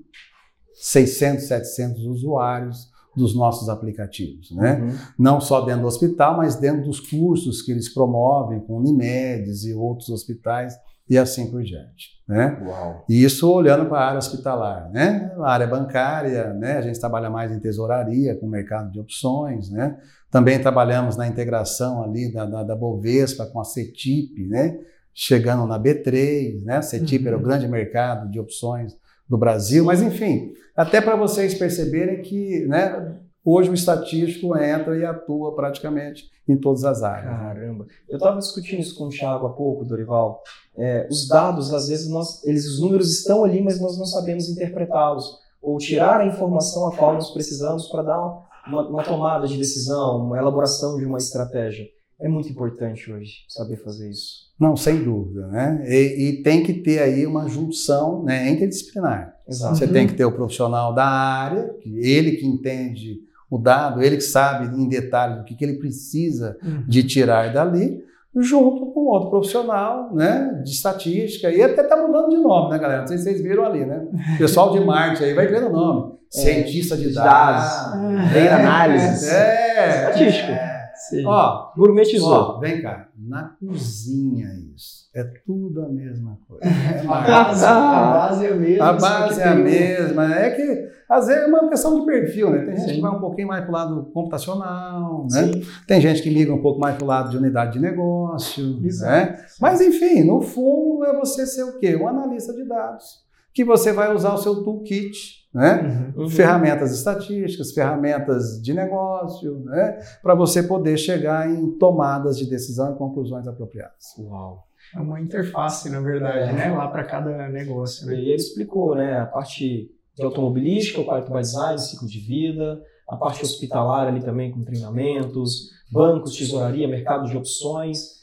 600, 700 usuários dos nossos aplicativos, né? Uhum. Não só dentro do hospital, mas dentro dos cursos que eles promovem com Unimedes e outros hospitais e assim por diante, né? Uau. E isso olhando para a área hospitalar, né? A área bancária, né? A gente trabalha mais em tesouraria, com o mercado de opções, né? Também trabalhamos na integração ali da, da, da Bovespa com a CETIP, né? Chegando na B3, né? A CETIP era o grande mercado de opções do Brasil, mas enfim, até para vocês perceberem que, né? Hoje o estatístico entra e atua praticamente em todas as áreas. Caramba. Eu estava discutindo isso com o Thiago há pouco, Dorival. É, os dados, às vezes, nós, eles, os números estão ali, mas nós não sabemos interpretá-los. Ou tirar a informação a qual nós precisamos para dar uma, uma tomada de decisão, uma elaboração de uma estratégia. É muito importante hoje saber fazer isso. Não, sem dúvida, né? E, e tem que ter aí uma junção né, interdisciplinar. Exato. Você tem que ter o profissional da área, ele que entende o dado, ele que sabe em detalhes o que, que ele precisa de tirar dali, junto com outro profissional né, de estatística. E até está mudando de nome, né, galera? Não sei se vocês viram ali, né? O pessoal de marketing aí vai criando nome. Cientista de dados. dados. Data análise. É. Estatístico. Sim. Ó, Gourmetizou. Ó, vem cá, na cozinha isso. É tudo a mesma coisa. É a, marketing. base, a base é a mesma. A base é a mesma. É que, às vezes, é uma questão de perfil, né? Tem gente Sim. que vai um pouquinho mais para o lado computacional, né? Sim. Tem gente que migra um pouco mais para o lado de unidade de negócio, Exato. né? Mas, enfim, no fundo, é você ser o quê? Um analista de dados. Que você vai usar o seu toolkit, né? Uhum. Uhum. ferramentas estatísticas, ferramentas de negócio, né? Para você poder chegar em tomadas de decisão e conclusões apropriadas. Uau. É uma interface, na verdade, é. né? Lá para cada negócio. Né? E ele explicou, né? A parte de automobilística, o quarto by design, ciclo de vida, a parte hospitalar ali também com treinamentos, bancos, tesouraria, mercado de opções.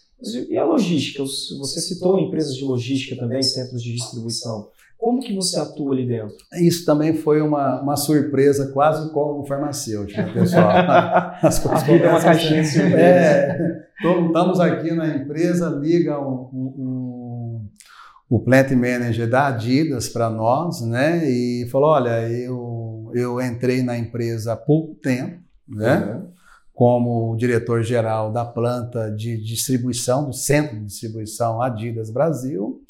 E a logística? Você citou empresas de logística também, centros de distribuição. Como que você atua ali dentro? Isso também foi uma, uma surpresa, quase como farmacêutico, né, pessoal. As coisas a vida é uma caixinha de é, Estamos aqui na empresa, liga um, um, um, o plant manager da Adidas para nós, né? E falou, olha, eu, eu entrei na empresa há pouco tempo, né? Uhum. Como diretor-geral da planta de distribuição, do centro de distribuição Adidas Brasil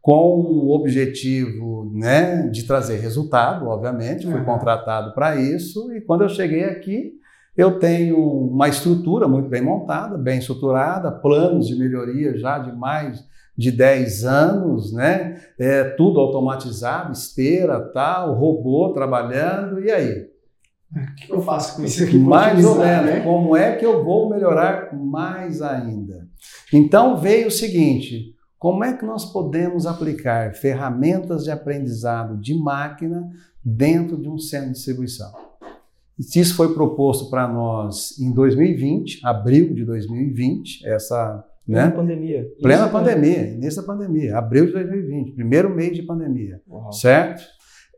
com o objetivo né, de trazer resultado, obviamente, fui uhum. contratado para isso, e quando eu cheguei aqui, eu tenho uma estrutura muito bem montada, bem estruturada, planos de melhoria já de mais de 10 anos, né? É, tudo automatizado, esteira, tal, robô trabalhando, e aí? O que eu faço com isso aqui? Mais ou menos, né? como é que eu vou melhorar mais ainda? Então veio o seguinte, como é que nós podemos aplicar ferramentas de aprendizado de máquina dentro de um centro de distribuição? Isso foi proposto para nós em 2020, abril de 2020, essa Plena né? pandemia. Plena Isso pandemia, é. início da pandemia, abril de 2020, primeiro mês de pandemia, Uhum. certo?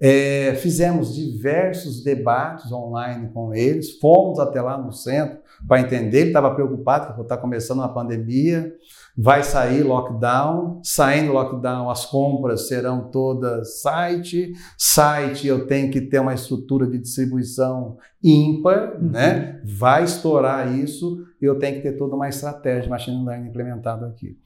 É, fizemos diversos debates online com eles, fomos até lá no centro para entender, ele estava preocupado que está começando uma pandemia, vai sair lockdown, saindo lockdown as compras serão todas site, site eu tenho que ter uma estrutura de distribuição ímpar, uhum. né? Vai estourar isso, eu tenho que ter toda uma estratégia de machine learning implementada aqui.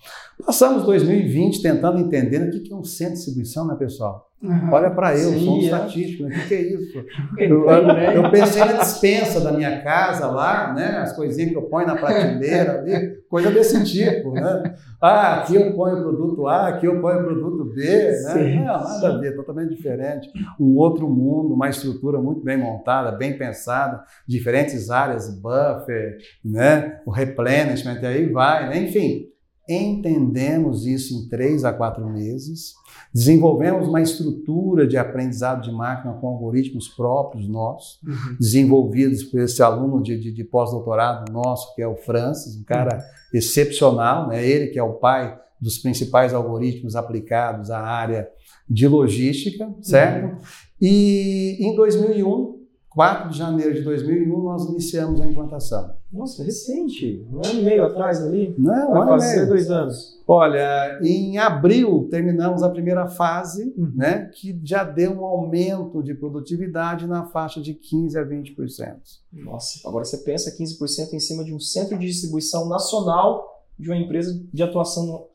Passamos 2020 tentando entender o que é um centro de distribuição, né, pessoal? Uhum. Olha para eu, Sim, sou um é. estatístico, né? o que, é isso? Eu, eu, pensei na dispensa da minha casa lá, né? as coisinhas que eu ponho na prateleira ali, coisa desse tipo. Né? Ah, aqui eu ponho o produto A, aqui eu ponho o produto B. Né? Não, nada a ver, totalmente diferente. Um outro mundo, uma estrutura muito bem montada, bem pensada, diferentes áreas, buffer, né? o replenishment, aí vai, né? enfim. Entendemos isso em três a quatro meses, desenvolvemos uma estrutura de aprendizado de máquina com algoritmos próprios nossos, uhum. desenvolvidos por esse aluno de, de, de pós-doutorado nosso, que é o Francis, um cara uhum. excepcional, né? ele que é o pai dos principais algoritmos aplicados à área de logística, certo? Uhum. E em 2001 4 de janeiro de 2001, nós iniciamos a implantação. Nossa, recente, um ano e meio atrás ali? Não, Vai fazer dois anos. Olha, em abril terminamos a primeira fase, uhum. né, que já deu um aumento de produtividade na faixa de 15% a 20%. Nossa, agora você pensa 15% em cima de um centro de distribuição nacional de uma empresa de atuação no...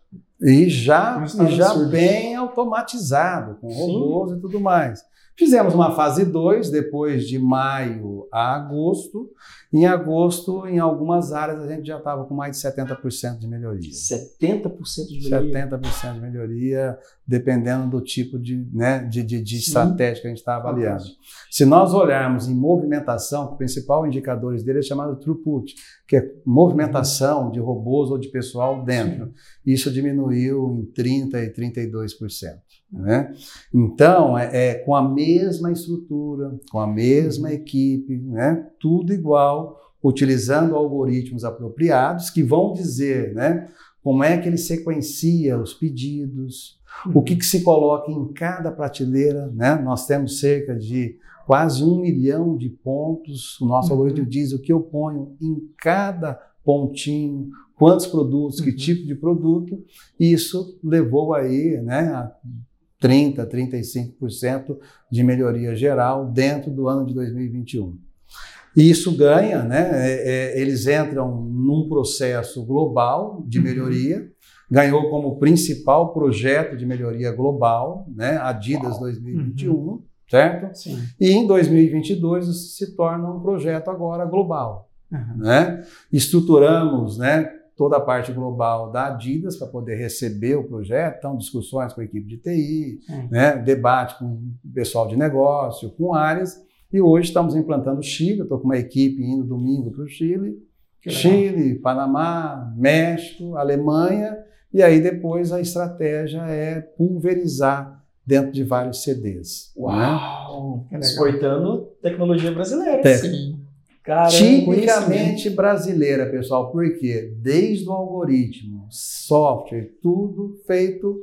E já, e já bem automatizado, com robôs Sim. e tudo mais. Fizemos uma fase 2, depois de maio a agosto. Em agosto, em algumas áreas, a gente já estava com mais de 70% de melhoria. 70% de melhoria? 70% de melhoria, dependendo do tipo de, né, de, de, de estratégia que a gente está avaliando. Se nós olharmos em movimentação, o principal indicador dele é chamado throughput, que é movimentação de robôs ou de pessoal dentro. Isso diminuiu em 30% e 32%. Né? Então, é, é, com a mesma estrutura, com a mesma equipe, né? tudo igual, utilizando algoritmos apropriados que vão dizer né, como é que ele sequencia os pedidos, uhum. o que, que se coloca em cada prateleira. Né? Nós temos cerca de quase um milhão de pontos. O nosso uhum. algoritmo diz o que eu ponho em cada pontinho, quantos produtos, que uhum. tipo de produto. Isso levou aí né, a 30%, 35% de melhoria geral dentro do ano de 2021. E isso ganha, né? É, é, eles entram num processo global de uhum. melhoria, ganhou como principal projeto de melhoria global, né? Adidas 2021, uhum. certo? Sim. E em 2022 isso se torna um projeto agora global. Uhum. Né? Estruturamos né, toda a parte global da Adidas para poder receber o projeto, então discussões com a equipe de TI, né, debate com o pessoal de negócio, com áreas, e hoje estamos implantando o Chile, estou com uma equipe indo domingo para o Chile, Chile, Panamá, México, Alemanha, E aí depois a estratégia é pulverizar dentro de vários CDs. né? Uau! Exportando tecnologia brasileira. Tec- Sim. Caramba, Tipicamente brasileira, pessoal, porque desde o algoritmo, software, tudo feito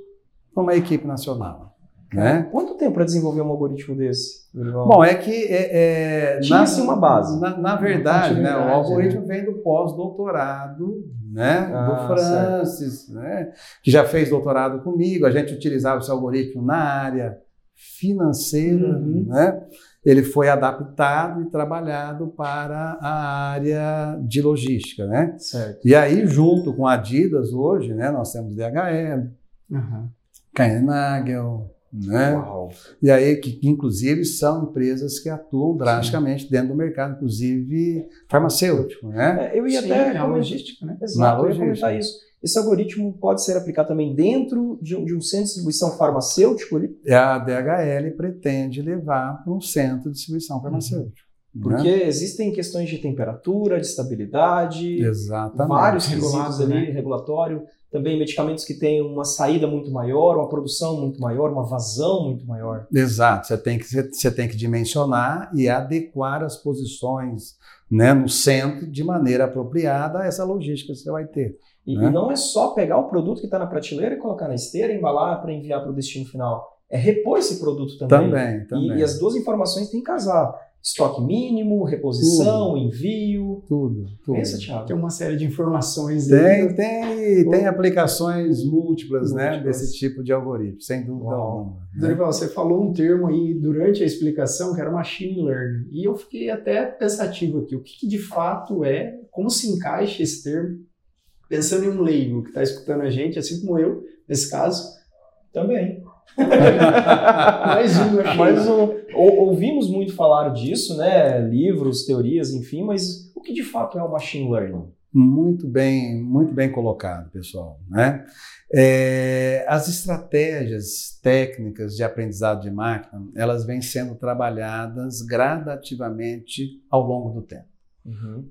por uma equipe nacional. Né? Quanto tempo para desenvolver um algoritmo desse? Bom, é que é, é, Tinha-se uma base. Na, na verdade, né, o algoritmo vem do pós-doutorado, né, Ah, do Francis, né, que já fez doutorado comigo. A gente utilizava esse algoritmo na área financeira, Uhum. né? Ele foi adaptado e trabalhado para a área de logística, né? Certo. E aí, junto com a Adidas hoje, né, nós temos DHL, Aham. Nagel, né? Uau. E aí, que, que, inclusive são empresas que atuam drasticamente dentro do mercado, inclusive farmacêutico, né? É, eu ia Sim, até é a comentar- logística, né? Exato, Na eu ia logística. comentar isso. Esse algoritmo pode ser aplicado também dentro de um, de um centro de distribuição farmacêutico ali? A DHL pretende levar para um centro de distribuição farmacêutico. Porque né? existem questões de temperatura, de estabilidade, Exatamente. vários Regulado, requisitos ali, né? regulatório. Também medicamentos que têm uma saída muito maior, uma produção muito maior, uma vazão muito maior. Exato, você tem que, você tem que dimensionar e adequar as posições né, no centro de maneira apropriada a essa logística que você vai ter. E, Né? e não é só pegar o produto que está na prateleira e colocar na esteira, embalar para enviar para o destino final. É repor esse produto também. Também, E, também. e as duas informações têm que casar. Estoque mínimo, reposição, envio. Tudo, tudo. Pensa, Thiago. Tem uma série de informações aí. Tem, tem, tem aplicações múltiplas, né, Múltiplas. desse tipo de algoritmo, sem dúvida Uau. alguma. né? Dorival, você falou um termo aí durante a explicação que era machine learning. E eu fiquei até pensativo aqui. O que, que de fato é, como se encaixa esse termo, pensando em um leigo que está escutando a gente, assim como eu, nesse caso. Também. Mais um, achei. Mas o- ou- ouvimos muito falar disso, né? Livros, teorias, enfim, mas o que de fato é o machine learning? Muito bem, muito bem colocado, pessoal. Né? É, as estratégias técnicas de aprendizado de máquina, elas vêm sendo trabalhadas gradativamente ao longo do tempo.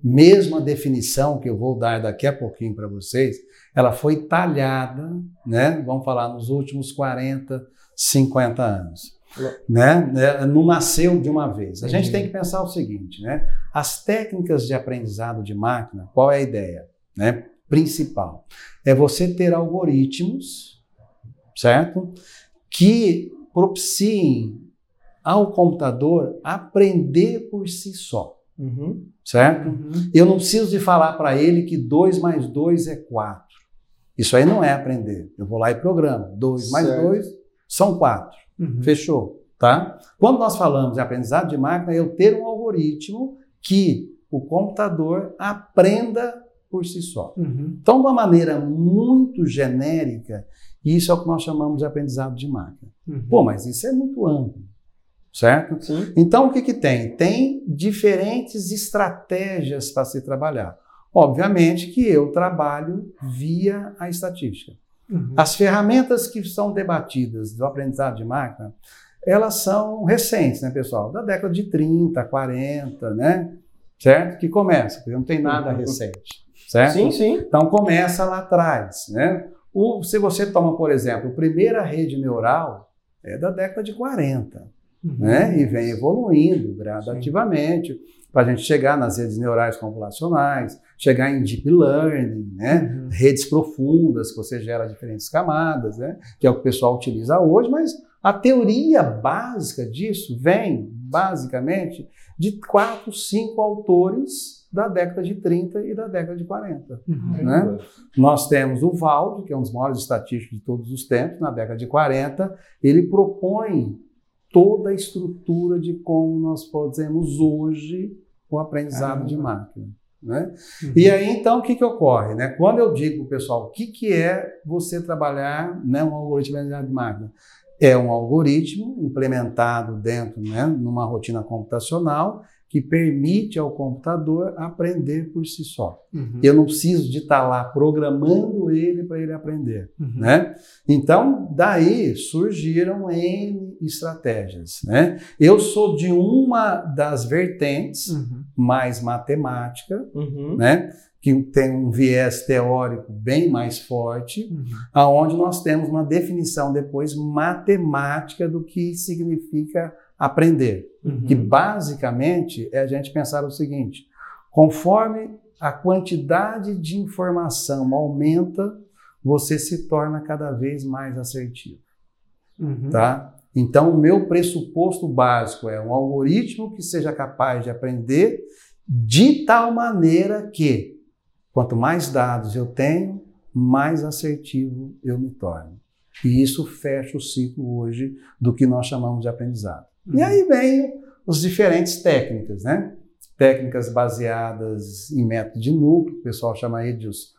Mesmo a definição que eu vou dar daqui a pouquinho para vocês, ela foi talhada, né? Vamos falar nos últimos 40, 50 anos. Né? É, Não nasceu de uma vez. A gente Uhum. tem que pensar o seguinte, né? As técnicas de aprendizado de máquina, qual é a ideia? Né? Principal é você ter algoritmos, certo? Que propiciem ao computador aprender por si só, Uhum. certo? Uhum. Eu não preciso de falar para ele que 2 mais 2 é 4. Isso aí não é aprender. Eu vou lá e programo. 2 mais Certo. 2 são 4. Uhum. Fechou, tá? Quando nós falamos de aprendizado de máquina, é eu ter um algoritmo que o computador aprenda por si só. Uhum. Então, de uma maneira muito genérica, isso é o que nós chamamos de aprendizado de máquina. Uhum. Pô, mas isso é muito amplo, certo? Sim. Então, o que, que tem? Tem diferentes estratégias para se trabalhar. Obviamente que eu trabalho via a estatística. Uhum. As ferramentas que são debatidas do aprendizado de máquina, elas são recentes, né, pessoal? Da década de 30, 40, né? Certo? Que começa, porque não tem nada recente, certo? Sim, sim. Então começa lá atrás, né? O, se você toma, por exemplo, a primeira rede neural é da década de 40, Uhum. né? E vem evoluindo gradativamente para a gente chegar nas redes neurais convolucionais, chegar em deep learning, né? Uhum. redes profundas que você gera diferentes camadas, né? que é o que o pessoal utiliza hoje, mas a teoria básica disso vem, basicamente, de quatro, cinco autores da década de 30 e da década de 40. Uhum. Né? Nós temos o Valde, que é um dos maiores estatísticos de todos os tempos, na década de 40, ele propõe toda a estrutura de como nós fazemos hoje o aprendizado de Caramba. máquina. Né? Uhum. E aí, então, o que, que ocorre? Né? Quando eu digo para o pessoal o que, que é você trabalhar né, um algoritmo de aprendizado de máquina, é um algoritmo implementado dentro, né, numa rotina computacional, que permite ao computador aprender por si só. Uhum. Eu não preciso de estar lá programando ele para ele aprender, Uhum. né? Então, daí surgiram N estratégias, né? Eu sou de uma das vertentes Uhum. mais matemática, Uhum. né? Que tem um viés teórico bem mais forte, Uhum. aonde nós temos uma definição depois matemática do que significa aprender. Uhum. Que basicamente é a gente pensar o seguinte: conforme a quantidade de informação aumenta, você se torna cada vez mais assertivo, Uhum. tá? Então, o meu pressuposto básico é um algoritmo que seja capaz de aprender de tal maneira que, quanto mais dados eu tenho, mais assertivo eu me torno. E isso fecha o ciclo hoje do que nós chamamos de aprendizado. E aí vem os diferentes técnicas, né? Técnicas baseadas em método de núcleo, o pessoal chama aí de os,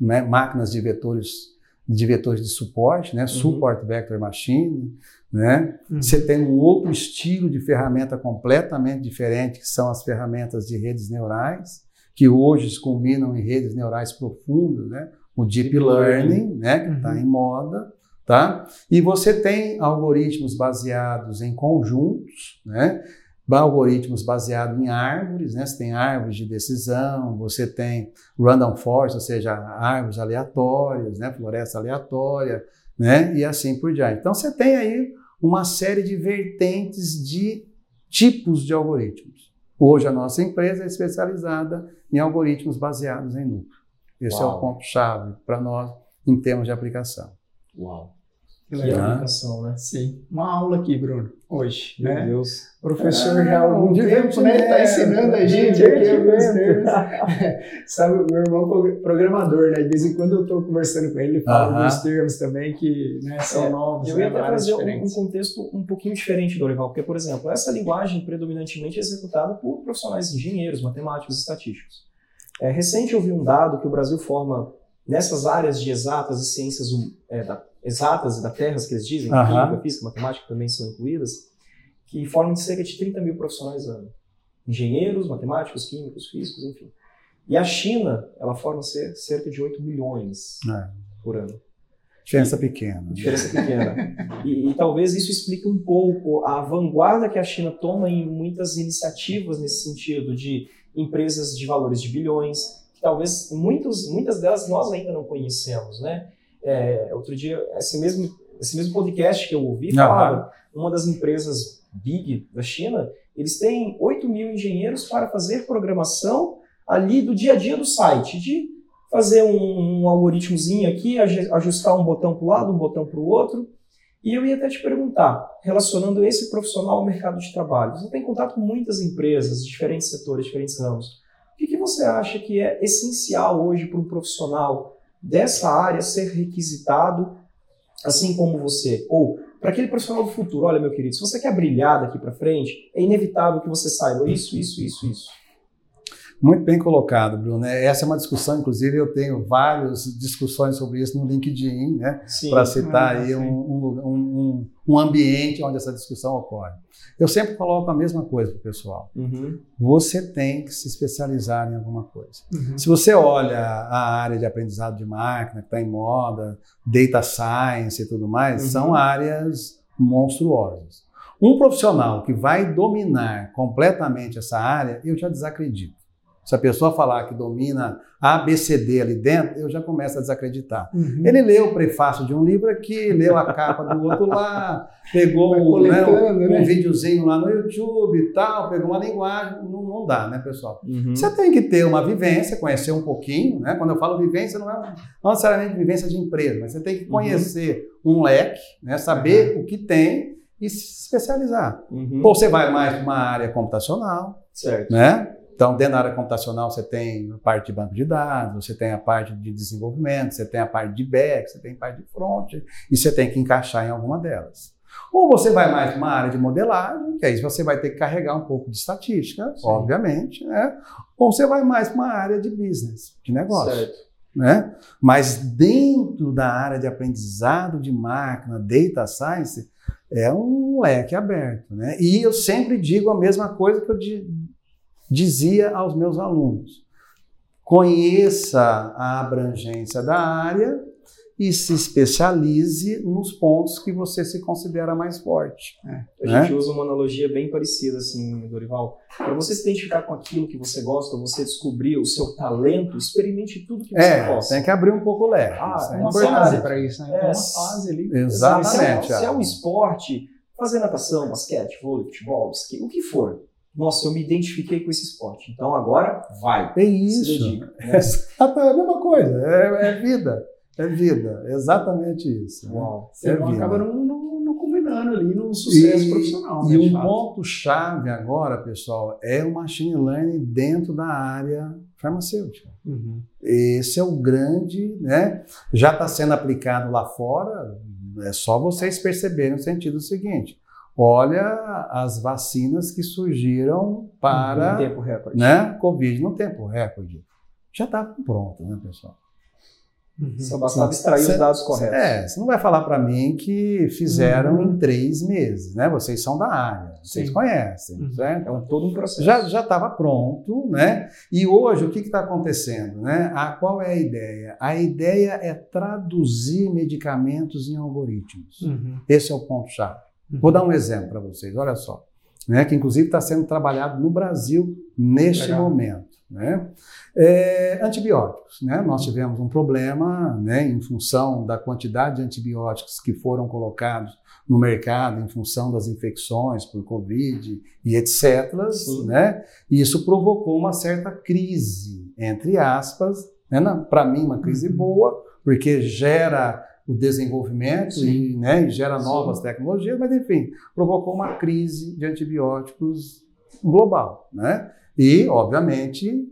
né, máquinas de vetores de vetores de suporte, né? Support Vector Machine, né? Uhum. Você tem um outro estilo de ferramenta completamente diferente, que são as ferramentas de redes neurais, que hoje se combinam em redes neurais profundas, né? O Deep, Deep Learning, né? Que está Uhum. em moda, tá? E você tem algoritmos baseados em conjuntos, né? Algoritmos baseados em árvores, né? Você tem árvores de decisão, você tem random forest, ou seja, árvores aleatórias, né? Floresta aleatória, né? E assim por diante. Então você tem aí uma série de vertentes de tipos de algoritmos. Hoje a nossa empresa é especializada em algoritmos baseados em núcleo. Esse é Uau. o ponto-chave para nós em termos de aplicação. Uau. Que legal. aplicação, né? Sim. Uma aula aqui, Bruno, hoje, Meu né? Deus. O professor Ah, já há algum um tempo, né? Está divertimento. ensinando a gente aqui alguns termos. Sabe, o meu irmão é programador, né? De vez em quando eu estou conversando com ele, ele fala Aham. alguns termos também que né, são É, novos, Eu né? ia até Vários trazer um, um contexto um pouquinho diferente, Dorival, porque, por exemplo, essa linguagem predominantemente é executada por profissionais engenheiros, matemáticos e estatísticos. É, recente eu vi um dado que o Brasil forma nessas áreas de exatas e ciências hum, é, da- exatas e da terras que eles dizem, Aham. química, física, matemática também são incluídas, que formam de cerca de 30 mil profissionais ano. Engenheiros, matemáticos, químicos, físicos, enfim. E a China, ela forma cer- cerca de 8 milhões É. por ano. Diferença pequena. Diferença pequena. E, e talvez isso explique um pouco a vanguarda que a China toma em muitas iniciativas nesse sentido de empresas de valores de bilhões, talvez muitos, muitas delas nós ainda não conhecemos, né? É, outro dia, esse mesmo, esse mesmo podcast que eu ouvi falava, uma das empresas big da China, eles têm 8 mil engenheiros para fazer programação ali do dia a dia do site, de fazer um, um algoritmozinho aqui, aju- ajustar um botão para o lado, um botão para o outro. E eu ia até te perguntar, relacionando esse profissional ao mercado de trabalho, você tem contato com muitas empresas, diferentes setores, diferentes ramos. O que, você acha que é essencial hoje para um profissional dessa área ser requisitado, assim como você? Ou para aquele profissional do futuro, olha, meu querido, se você quer brilhar daqui para frente, é inevitável que você saiba isso, isso, isso, isso. Muito bem colocado, Bruno. Essa é uma discussão, inclusive, eu tenho várias discussões sobre isso no LinkedIn, né? Para citar Ah, aí um, um, um, um ambiente onde essa discussão ocorre. Eu sempre coloco a mesma coisa para o pessoal. Uhum. Você tem que se especializar em alguma coisa. Uhum. Se você olha a área de aprendizado de máquina, que está em moda, data science e tudo mais, Uhum. são áreas monstruosas. Um profissional que vai dominar completamente essa área, eu já desacredito. Se a pessoa falar que domina A, B, C, D ali dentro, eu já começo a desacreditar. Uhum. Ele leu o prefácio de um livro aqui, leu a capa do outro lá, pegou um, né, um, né? um videozinho lá no YouTube e tal, pegou uma linguagem, não, não dá, né, pessoal? Uhum. Você tem que ter uma vivência, conhecer um pouquinho, né? Quando eu falo vivência, não é não necessariamente vivência de empresa, mas você tem que conhecer um leque, né? Saber o que tem e se especializar. Uhum. Ou você vai mais para uma área computacional, Certo. né? Então, dentro da área computacional, você tem a parte de banco de dados, você tem a parte de desenvolvimento, você tem a parte de back, você tem a parte de front, e você tem que encaixar em alguma delas. Ou você vai mais para uma área de modelagem, que aí você vai ter que carregar um pouco de estatística, Sim. obviamente, né? Ou você vai mais para uma área de business, de negócio, Certo. né? Mas dentro da área de aprendizado de máquina, data science, é um leque aberto, né? E eu sempre digo a mesma coisa que eu dizia aos meus alunos: conheça a abrangência da área e se especialize nos pontos que você se considera mais forte. É. A gente usa uma analogia bem parecida, assim, Dorival. Para você se identificar com aquilo que você gosta, você descobrir o seu talento, experimente tudo que você é, gosta. Tem que abrir um pouco o leque. Ah, é uma fase para isso, né? É, uma fase ali. Exatamente. Se é, se é um esporte, fazer natação, basquete, vôlei, futebol, o que for. Nossa, eu me identifiquei com esse esporte. Então agora vai. É isso. Dedica, né? É a mesma coisa. É, é vida. É vida, exatamente isso. Né? Uau. Você é acaba não, não, não, combinando ali no sucesso e, profissional. E né, um ponto-chave agora, pessoal, é o machine learning dentro da área farmacêutica. Uhum. Esse é o grande, né? Já está sendo aplicado lá fora, é só vocês perceberem o sentido seguinte. Olha as vacinas que surgiram para. No tempo recorde. Né, Covid no tempo recorde. Já está pronto, né, pessoal? Uhum. Só bastava extrair cê, os dados corretos. É, você não vai falar para mim que fizeram uhum. em três meses, né? Vocês são da área, vocês Sim. conhecem, uhum. certo? É todo um processo. Já estava pronto, né? E hoje o que está acontecendo, né? A, qual é a ideia? A ideia é traduzir medicamentos em algoritmos. Uhum. Esse é o ponto-chave. Uhum. Vou dar um exemplo para vocês, olha só. Né, que inclusive está sendo trabalhado no Brasil neste Legal. momento. Né? É, antibióticos. Né? Nós tivemos um problema né, em função da quantidade de antibióticos que foram colocados no mercado em função das infecções por Covid e etc. Né? E isso provocou uma certa crise, entre aspas, né? para mim uma crise uhum. boa, porque gera o desenvolvimento e, né, e, gera novas Sim. tecnologias, mas enfim, provocou uma crise de antibióticos global, né? E, obviamente,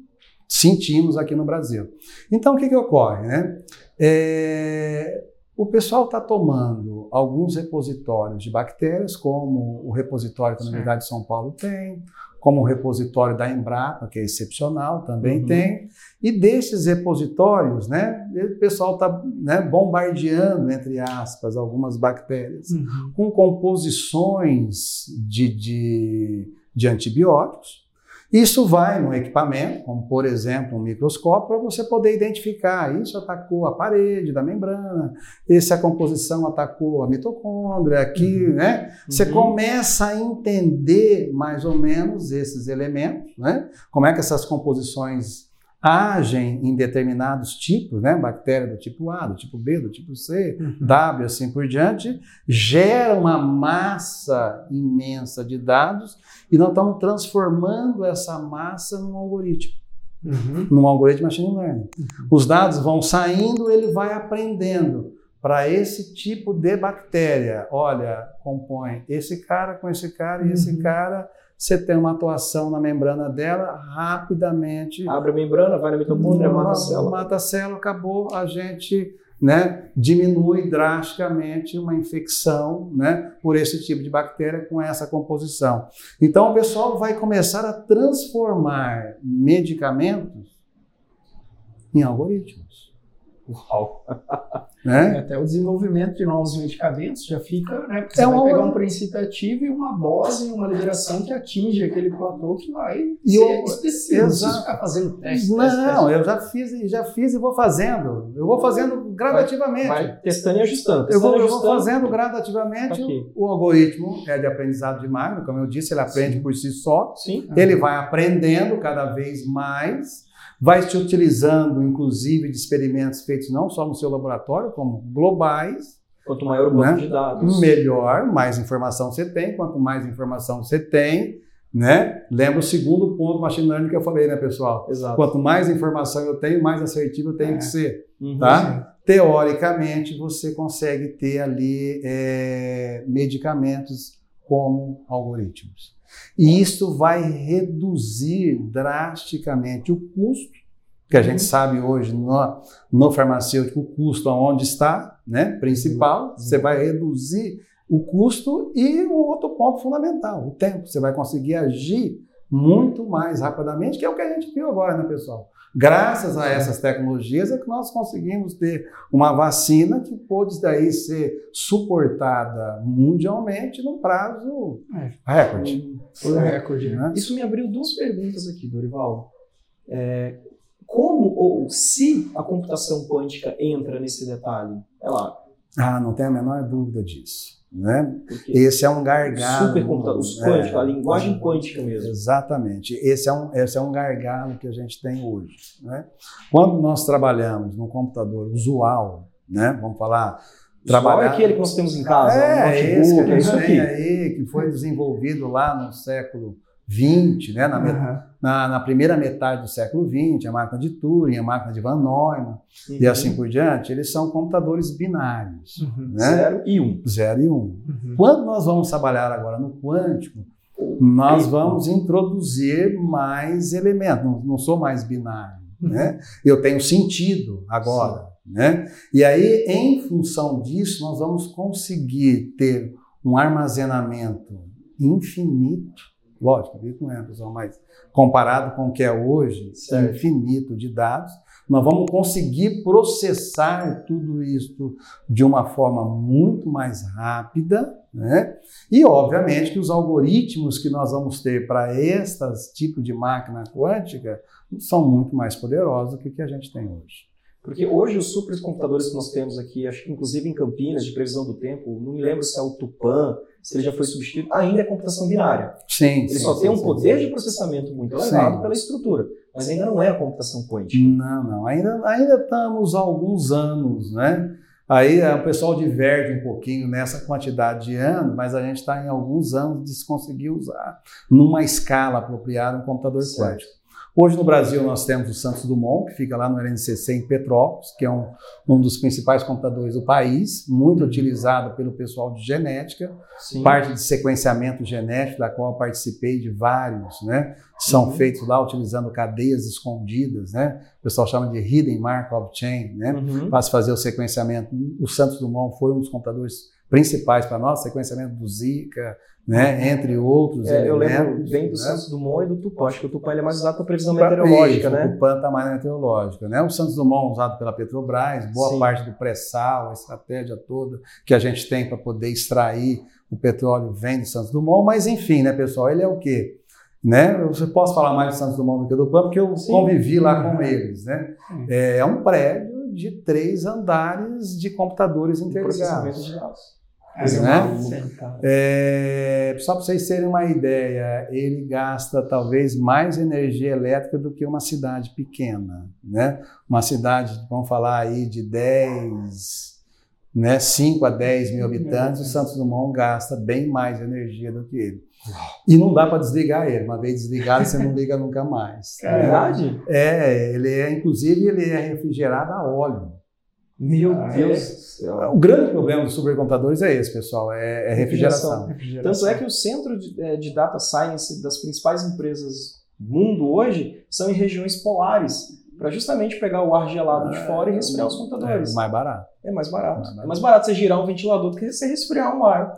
sentimos aqui no Brasil. Então, o que, que ocorre? Né? É, o pessoal está tomando alguns repositórios de bactérias, como o repositório que a Universidade de São Paulo tem, como o repositório da Embrapa, que é excepcional, também uhum. tem. E desses repositórios, né, o pessoal está né, bombardeando, entre aspas, algumas bactérias uhum. com composições de, de, de antibióticos isso vai no equipamento, como por exemplo um microscópio, para você poder identificar. Isso atacou a parede da membrana, essa composição atacou a mitocôndria, aqui, uhum. né? Você uhum. começa a entender mais ou menos esses elementos, né? Como é que essas composições agem em determinados tipos, né? Bactéria do tipo A, do tipo B, do tipo C, uhum. W, assim por diante, gera uma massa imensa de dados e nós estamos transformando essa massa num algoritmo. Uhum. Num algoritmo machine learning. Uhum. Os dados vão saindo, ele vai aprendendo para esse tipo de bactéria. Olha, compõe esse cara com esse cara e esse uhum. cara você tem uma atuação na membrana dela, rapidamente. Abre a membrana, vai na mitocôndria, mata a célula. Mata a célula, acabou, a gente né, diminui drasticamente uma infecção né, por esse tipo de bactéria com essa composição. Então o pessoal vai começar a transformar medicamentos em algoritmos. Uau! Né? Até o desenvolvimento de novos medicamentos já fica, né? Porque é você vai pegar um princípio ativo e uma dose, uma liberação que atinge aquele platô que vai e ser eu, específico. Exato. ficar fazendo teste, Não, teste, teste. eu já fiz, já fiz e vou fazendo. Eu vou fazendo gradativamente. Vai, vai testando e ajustando. Testando eu, vou, ajustando. eu vou fazendo gradativamente. Aqui. O algoritmo é de aprendizado de máquina, como eu disse, ele aprende Sim. por si só. Sim. Ele vai aprendendo cada vez mais vai se utilizando, inclusive, de experimentos feitos não só no seu laboratório, como globais. Quanto maior o banco né? de dados. Melhor, mais informação você tem. Quanto mais informação você tem, né? Lembra o segundo ponto do machine learning que eu falei, né, pessoal? Exato. Quanto mais informação eu tenho, mais assertivo eu tenho é. que ser, uhum, tá? Teoricamente, você consegue ter ali é, medicamentos como algoritmos. E isso vai reduzir drasticamente o custo, que a gente uhum. sabe hoje no, no farmacêutico, o custo aonde está, né, principal, uhum. você vai reduzir o custo e um outro ponto fundamental, o tempo. Você vai conseguir agir muito mais rapidamente, que é o que a gente viu agora, né, pessoal? Graças a essas tecnologias é que nós conseguimos ter uma vacina que pôde daí ser suportada mundialmente num prazo é. recorde. Foi um recorde, né? Isso me abriu duas perguntas aqui, Dorival. É, como ou se a computação quântica entra nesse detalhe? É lá. Ah, não tem a menor dúvida disso. Né? Esse é um gargalo. Supercomputadores quânticos, é, a linguagem quântica mesmo. Exatamente. Esse é, um, esse é um gargalo que a gente tem hoje. Né? Quando nós trabalhamos num computador usual, né? vamos falar. Trabalhar... é aquele que nós temos em casa, é, um notebook, esse que é isso aqui. Aí, que foi desenvolvido lá no século 20, né, na, uhum. na, na, primeira metade do século 20, a máquina de Turing, a máquina de Van Neumann uhum. e assim por diante, eles são computadores binários. Uhum. Né? Zero e um. Zero e um. Uhum. Quando nós vamos trabalhar agora no quântico, nós vamos introduzir mais elementos, não, não sou mais binário. Uhum. Né? Eu tenho sentido agora. Né? E aí, em função disso, nós vamos conseguir ter um armazenamento infinito Lógico, isso não é, pessoal, mas comparado com o que é hoje, certo. infinito de dados, nós vamos conseguir processar tudo isso de uma forma muito mais rápida, né? E, obviamente, que os algoritmos que nós vamos ter para este tipo de máquina quântica são muito mais poderosos do que o que a gente tem hoje. Porque hoje os supercomputadores que nós temos aqui, acho que inclusive em Campinas, de previsão do tempo, não me lembro se é o Tupan, se ele já foi substituído, ainda é computação binária. Sim. Ele sim, só sim, tem um sim, poder de processamento muito elevado pela estrutura, mas ainda não é a computação quântica. Não, não. Ainda, ainda estamos há alguns anos, né? Aí o pessoal diverge um pouquinho nessa quantidade de anos, mas a gente está em alguns anos de se conseguir usar numa escala apropriada um computador certo. quântico. Hoje no Brasil nós temos o Santos Dumont, que fica lá no LNCC em Petrópolis, que é um, um dos principais computadores do país, muito utilizado pelo pessoal de genética, Sim. parte de sequenciamento genético, da qual eu participei de vários, né? São uhum. feitos lá utilizando cadeias escondidas, né? O pessoal chama de Hidden Markov Chain, né? Uhum. Para se fazer o sequenciamento. O Santos Dumont foi um dos computadores principais para nós, sequenciamento do Zika, né, entre outros é, Eu lembro bem do né? Santos Dumont e do Tupã, acho que o Tupã é mais usado para previsão meteorológica, isso, né? O Tupã está mais meteorológica, né? O Santos Dumont usado pela Petrobras, boa Sim. parte do pré-sal, a estratégia toda que a gente tem para poder extrair o petróleo vem do Santos Dumont, mas enfim, né, pessoal, ele é o quê? Né? Eu posso falar mais do Santos Dumont do que do Tupã, porque eu Sim. convivi lá com eles, né? É, é um prédio de três andares de computadores interligados. De né? É, só para vocês terem uma ideia, ele gasta talvez mais energia elétrica do que uma cidade pequena, né? Uma cidade, vamos falar aí de 10, né, 5 a 10 mil habitantes, o Santos Dumont gasta bem mais energia do que ele. E não dá para desligar ele. Uma vez desligado, você não liga nunca mais. É verdade? É, ele é, inclusive, ele é refrigerado a óleo. Meu ah, Deus! É. O grande problema dos supercomputadores é esse, pessoal, é, é refrigeração. refrigeração. Tanto é que o centro de, é, de, data science das principais empresas do mundo hoje são em regiões polares, para justamente pegar o ar gelado de ah, fora e resfriar os computadores. É mais barato. É mais barato. mais barato. É mais barato você girar um ventilador do que você resfriar um ar.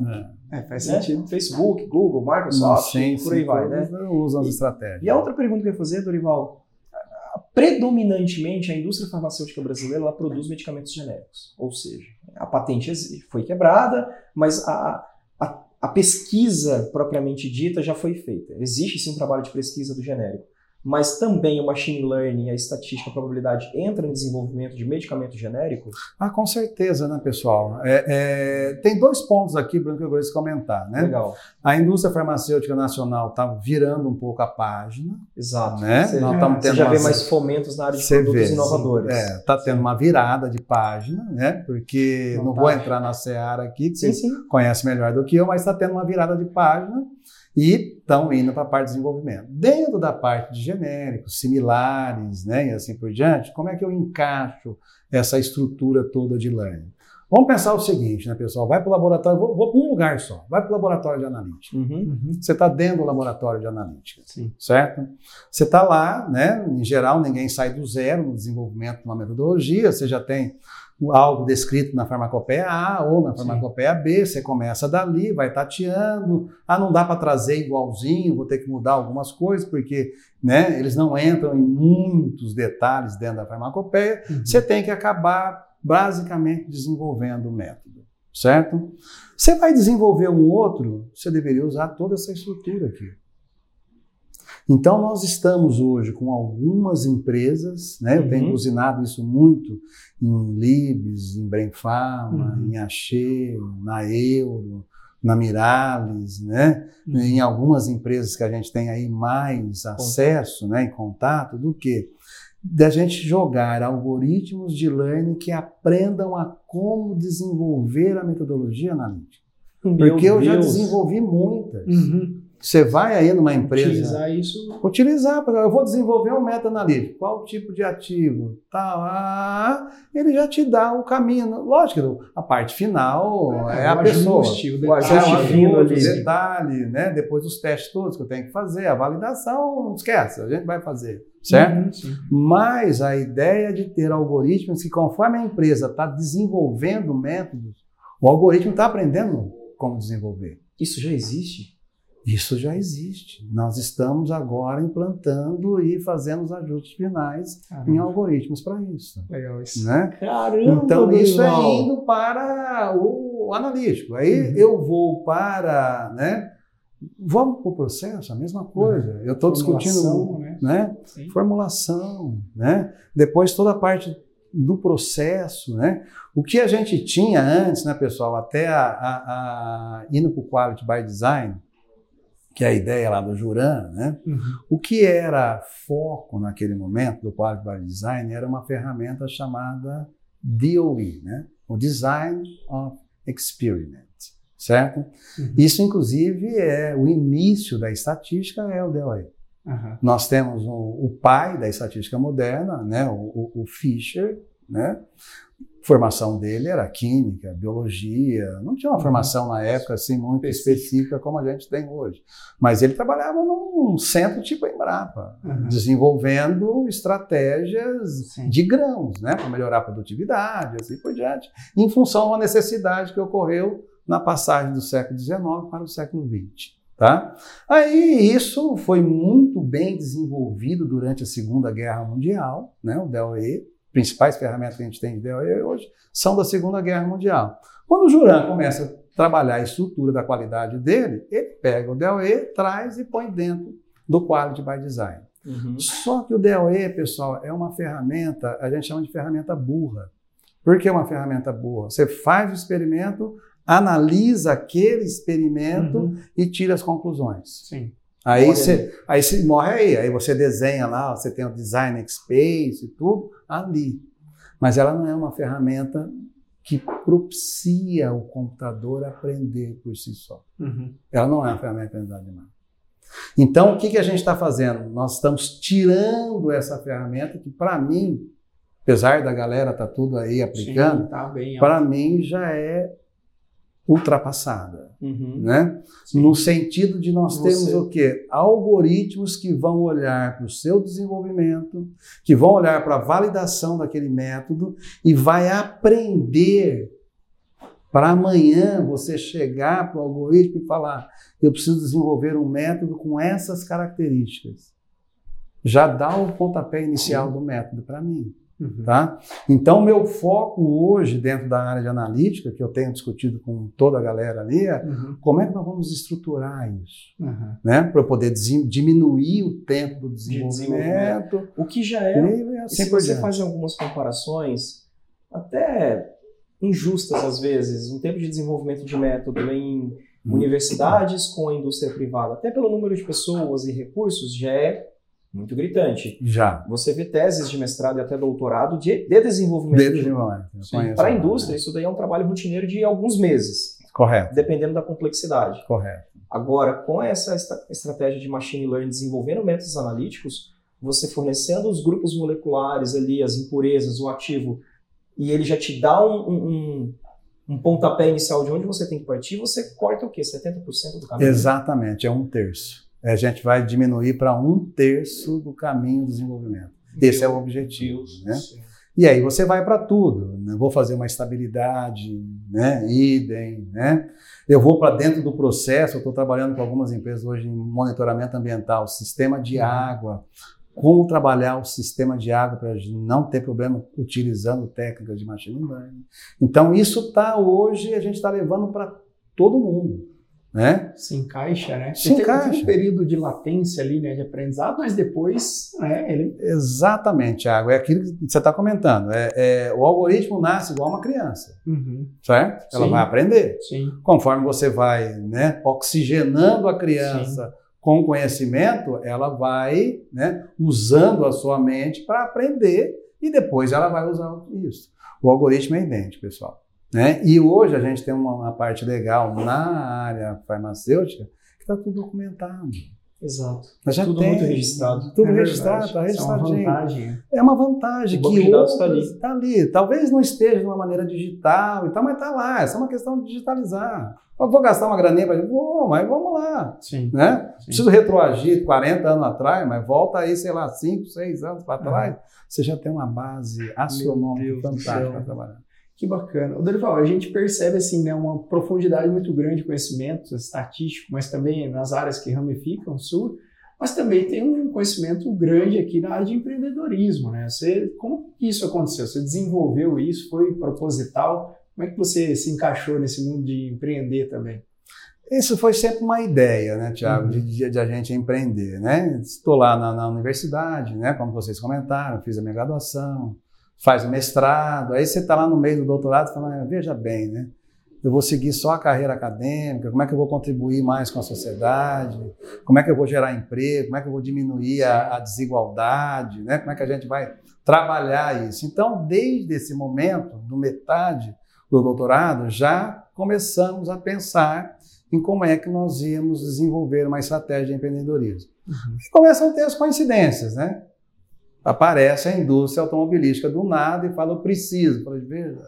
É, é faz né? sentido. Facebook, Google, Microsoft, sim, por aí sim, vai, né? Usam as estratégias. E a outra pergunta que eu ia fazer, Dorival, predominantemente a indústria farmacêutica brasileira ela produz medicamentos genéricos, ou seja, a patente foi quebrada, mas a, a, a pesquisa propriamente dita já foi feita. Existe sim um trabalho de pesquisa do genérico mas também o machine learning, a estatística, a probabilidade entra no desenvolvimento de medicamento genérico? Ah, com certeza, né, pessoal? É, é, tem dois pontos aqui, Bruno, que eu gostaria de comentar, né? Legal. A indústria farmacêutica nacional está virando um pouco a página. Exato. Né? Você, Nós estamos tendo você já umas... vê mais fomentos na área de produtos vê, inovadores. É, está tendo uma virada de página, né? Porque não, não vou entrar na seara aqui, que sim, você sim. conhece melhor do que eu, mas está tendo uma virada de página e estão indo para a parte de desenvolvimento. Dentro da parte de genéricos, similares, né, e assim por diante, como é que eu encaixo essa estrutura toda de learning? Vamos pensar o seguinte, né, pessoal? Vai para o laboratório, vou, vou para um lugar só, vai para o laboratório de analítica. Uhum. Uhum. Você está dentro do laboratório de analítica, Sim. certo? Você está lá, né? Em geral, ninguém sai do zero no desenvolvimento de uma metodologia, você já tem algo descrito na farmacopeia A ou na farmacopeia B, você começa dali, vai tateando, ah, não dá para trazer igualzinho, vou ter que mudar algumas coisas, porque né, eles não entram em muitos detalhes dentro da farmacopeia, Uhum. você tem que acabar basicamente desenvolvendo o método, certo? Você vai desenvolver um outro, você deveria usar toda essa estrutura aqui. Então, nós estamos hoje com algumas empresas, né? eu tenho Uhum. usinado isso muito em Libes, em Brenpharma, Uhum. em Axê, na Euro, na Mirales, né? Uhum. em algumas empresas que a gente tem aí mais acesso, né, em contato, do que da gente jogar algoritmos de learning que aprendam a como desenvolver a metodologia analítica. Meu Porque eu já Deus. desenvolvi muitas. Uhum. Você vai aí numa empresa Utilizar isso. utilizar, porque eu vou desenvolver um meta-analítico. Qual tipo de ativo? Tal, ah, ele já te dá o caminho. Lógico, a parte final é, a o pessoa. ajuste, o O detalhe, ajuste o fino ali. ajuste. detalhe, né? Depois os testes todos que eu tenho que fazer, a validação, não esquece, a gente vai fazer, certo? Uhum, sim. Mas a ideia de ter algoritmos que, conforme a empresa está desenvolvendo métodos, o algoritmo está aprendendo como desenvolver. Isso já existe? Isso já existe. Nós estamos agora implantando e fazendo os ajustes finais em Caramba, algoritmos para isso. legal isso. Né? Caramba, Então, isso é Dorival. indo para o analítico. Aí Uhum. eu vou para. Né? Vamos para o processo, a mesma coisa. Eu estou discutindo Formulação, né? né? Formulação, né? Depois toda a parte do processo, né? O que a gente tinha antes, né, pessoal, até a, a, a indo para o Quality by Design, que é a ideia lá do Juran, né? Uhum. O que era foco naquele momento do Quality by Design era uma ferramenta chamada DOE, né? O Design of Experiment, certo? Uhum. Isso, inclusive, é o início da estatística, é o DOE. Aham. Nós temos o, o pai da estatística moderna, né, o, o- o Fisher, né? A formação dele era química, biologia, não tinha uma Uhum. formação na época assim muito específica como a gente tem hoje. Mas ele trabalhava num centro tipo Embrapa, Uhum. desenvolvendo estratégias Sim. de grãos, né, para melhorar a produtividade, assim por diante, em função de uma necessidade que ocorreu na passagem do século XIX para o século XX. Tá? Aí isso foi muito bem desenvolvido durante a Segunda Guerra Mundial, né? o DOE, principais ferramentas que a gente tem de DOE hoje são da Segunda Guerra Mundial. Quando o Juran começa a trabalhar a estrutura da qualidade dele, ele pega o DOE, traz e põe dentro do Quality by Design. Uhum. Só que o DOE, pessoal, é uma ferramenta, a gente chama de ferramenta burra. Por que uma ferramenta burra? Você faz o experimento, analisa aquele experimento Uhum. e tira as conclusões. Sim. Aí Morre você, aí você morre aí, aí você desenha lá, você tem o design space e tudo ali. Mas ela não é uma ferramenta que propicia o computador aprender por si só. Uhum. Ela não é uma ferramenta de máquina. Então, o que, que a gente está fazendo? Nós estamos tirando essa ferramenta que, para mim, apesar da galera estar tá tudo aí aplicando, tá para mim já é ultrapassada, Uhum. né? Sim. No sentido de nós Você- termos o quê? Algoritmos que vão olhar para o seu desenvolvimento, que vão olhar para a validação daquele método e vai aprender para amanhã você chegar para o algoritmo e falar: eu preciso desenvolver um método com essas características. Já dá o pontapé inicial do método para mim. Uhum. Tá? Então, meu foco hoje, dentro da área de analítica, que eu tenho discutido com toda a galera ali, é Uhum. como é que nós vamos estruturar isso? Uhum. Né? Para eu poder diminuir o tempo do desenvolvimento. desenvolvimento. O que já é e assim se você faz algumas comparações, até injustas às vezes, um tempo de desenvolvimento de método em Hum. universidades com a indústria privada, até pelo número de pessoas e recursos, já é muito gritante. Já. Você vê teses de mestrado e até doutorado de, de desenvolvimento. De- desenvolvimento. Para a indústria, isso daí é um trabalho rotineiro de alguns meses, Correto, dependendo da complexidade. correto. Agora, com essa estra- estratégia de machine learning desenvolvendo métodos analíticos, você fornecendo os grupos moleculares ali, as impurezas, o ativo, e ele já te dá um, um- um- um pontapé inicial de onde você tem que partir, você corta o quê? 70% do caminho? Exatamente, é um terço. A gente vai diminuir para um terço do caminho do desenvolvimento. Esse Meu é o objetivo. Deus Né? E aí você vai para tudo. Né? Vou fazer uma estabilidade, né? idem. Né? Eu vou para dentro do processo. Eu estou trabalhando com algumas empresas hoje em monitoramento ambiental, sistema de Uhum. água. Como trabalhar o sistema de água para não ter problema utilizando técnicas de machine learning. Então, isso está hoje, a gente está levando para todo mundo. Né? Se encaixa, né? Se Tem- tem encaixa. um período de latência ali, né, de aprendizado, mas depois, né, ele Exatamente, Thiago. É aquilo que você está comentando. É, é, o algoritmo nasce igual uma criança, Uhum. certo? Ela Sim. vai aprender. Sim. Conforme você vai né, oxigenando a criança com conhecimento, ela vai né, usando a sua mente para aprender e depois ela vai usar isso. O algoritmo é idêntico, pessoal. Né? E hoje a gente tem uma, uma parte legal na área farmacêutica que está tudo documentado. Exato. Mas já Tudo tem, muito registrado. Tudo É registrado, está. Isso é uma registradinho. vantagem. É uma vantagem O que tá outras- ali. tá ali. Talvez não esteja de uma maneira digital e tal, mas está lá. É só uma questão de digitalizar. Eu vou gastar uma graninha para vou, mas vamos lá. Sim. Né? Sim. Preciso retroagir 40 anos atrás, mas volta aí, sei lá, 5, 6 anos para trás. Você já tem uma base astronômica fantástica para trabalhar. Que bacana. O Dorival, a gente percebe assim, né, uma profundidade muito grande de conhecimento estatístico, mas também nas áreas que ramificam sul, mas também tem um conhecimento grande aqui na área de empreendedorismo, né? Você, como que isso aconteceu? Você desenvolveu isso? Foi proposital? Como é que você se encaixou nesse mundo de empreender também? Isso foi sempre uma ideia, né, Tiago, Uhum. de, de- de a gente empreender, né? Estou lá na, na universidade, né, como vocês comentaram, fiz a minha graduação, faz o mestrado, aí você está lá no meio do doutorado e fala, "Ah, veja bem, né? Eu vou seguir só a carreira acadêmica, como é que eu vou contribuir mais com a sociedade, como é que eu vou gerar emprego, como é que eu vou diminuir a, a desigualdade, né? como é que a gente vai trabalhar isso. Então, desde esse momento, do metade do doutorado, já começamos a pensar em como é que nós íamos desenvolver uma estratégia de empreendedorismo. E começam a ter as coincidências, né? Aparece a indústria automobilística do nada e fala, eu preciso. Eu falei, veja,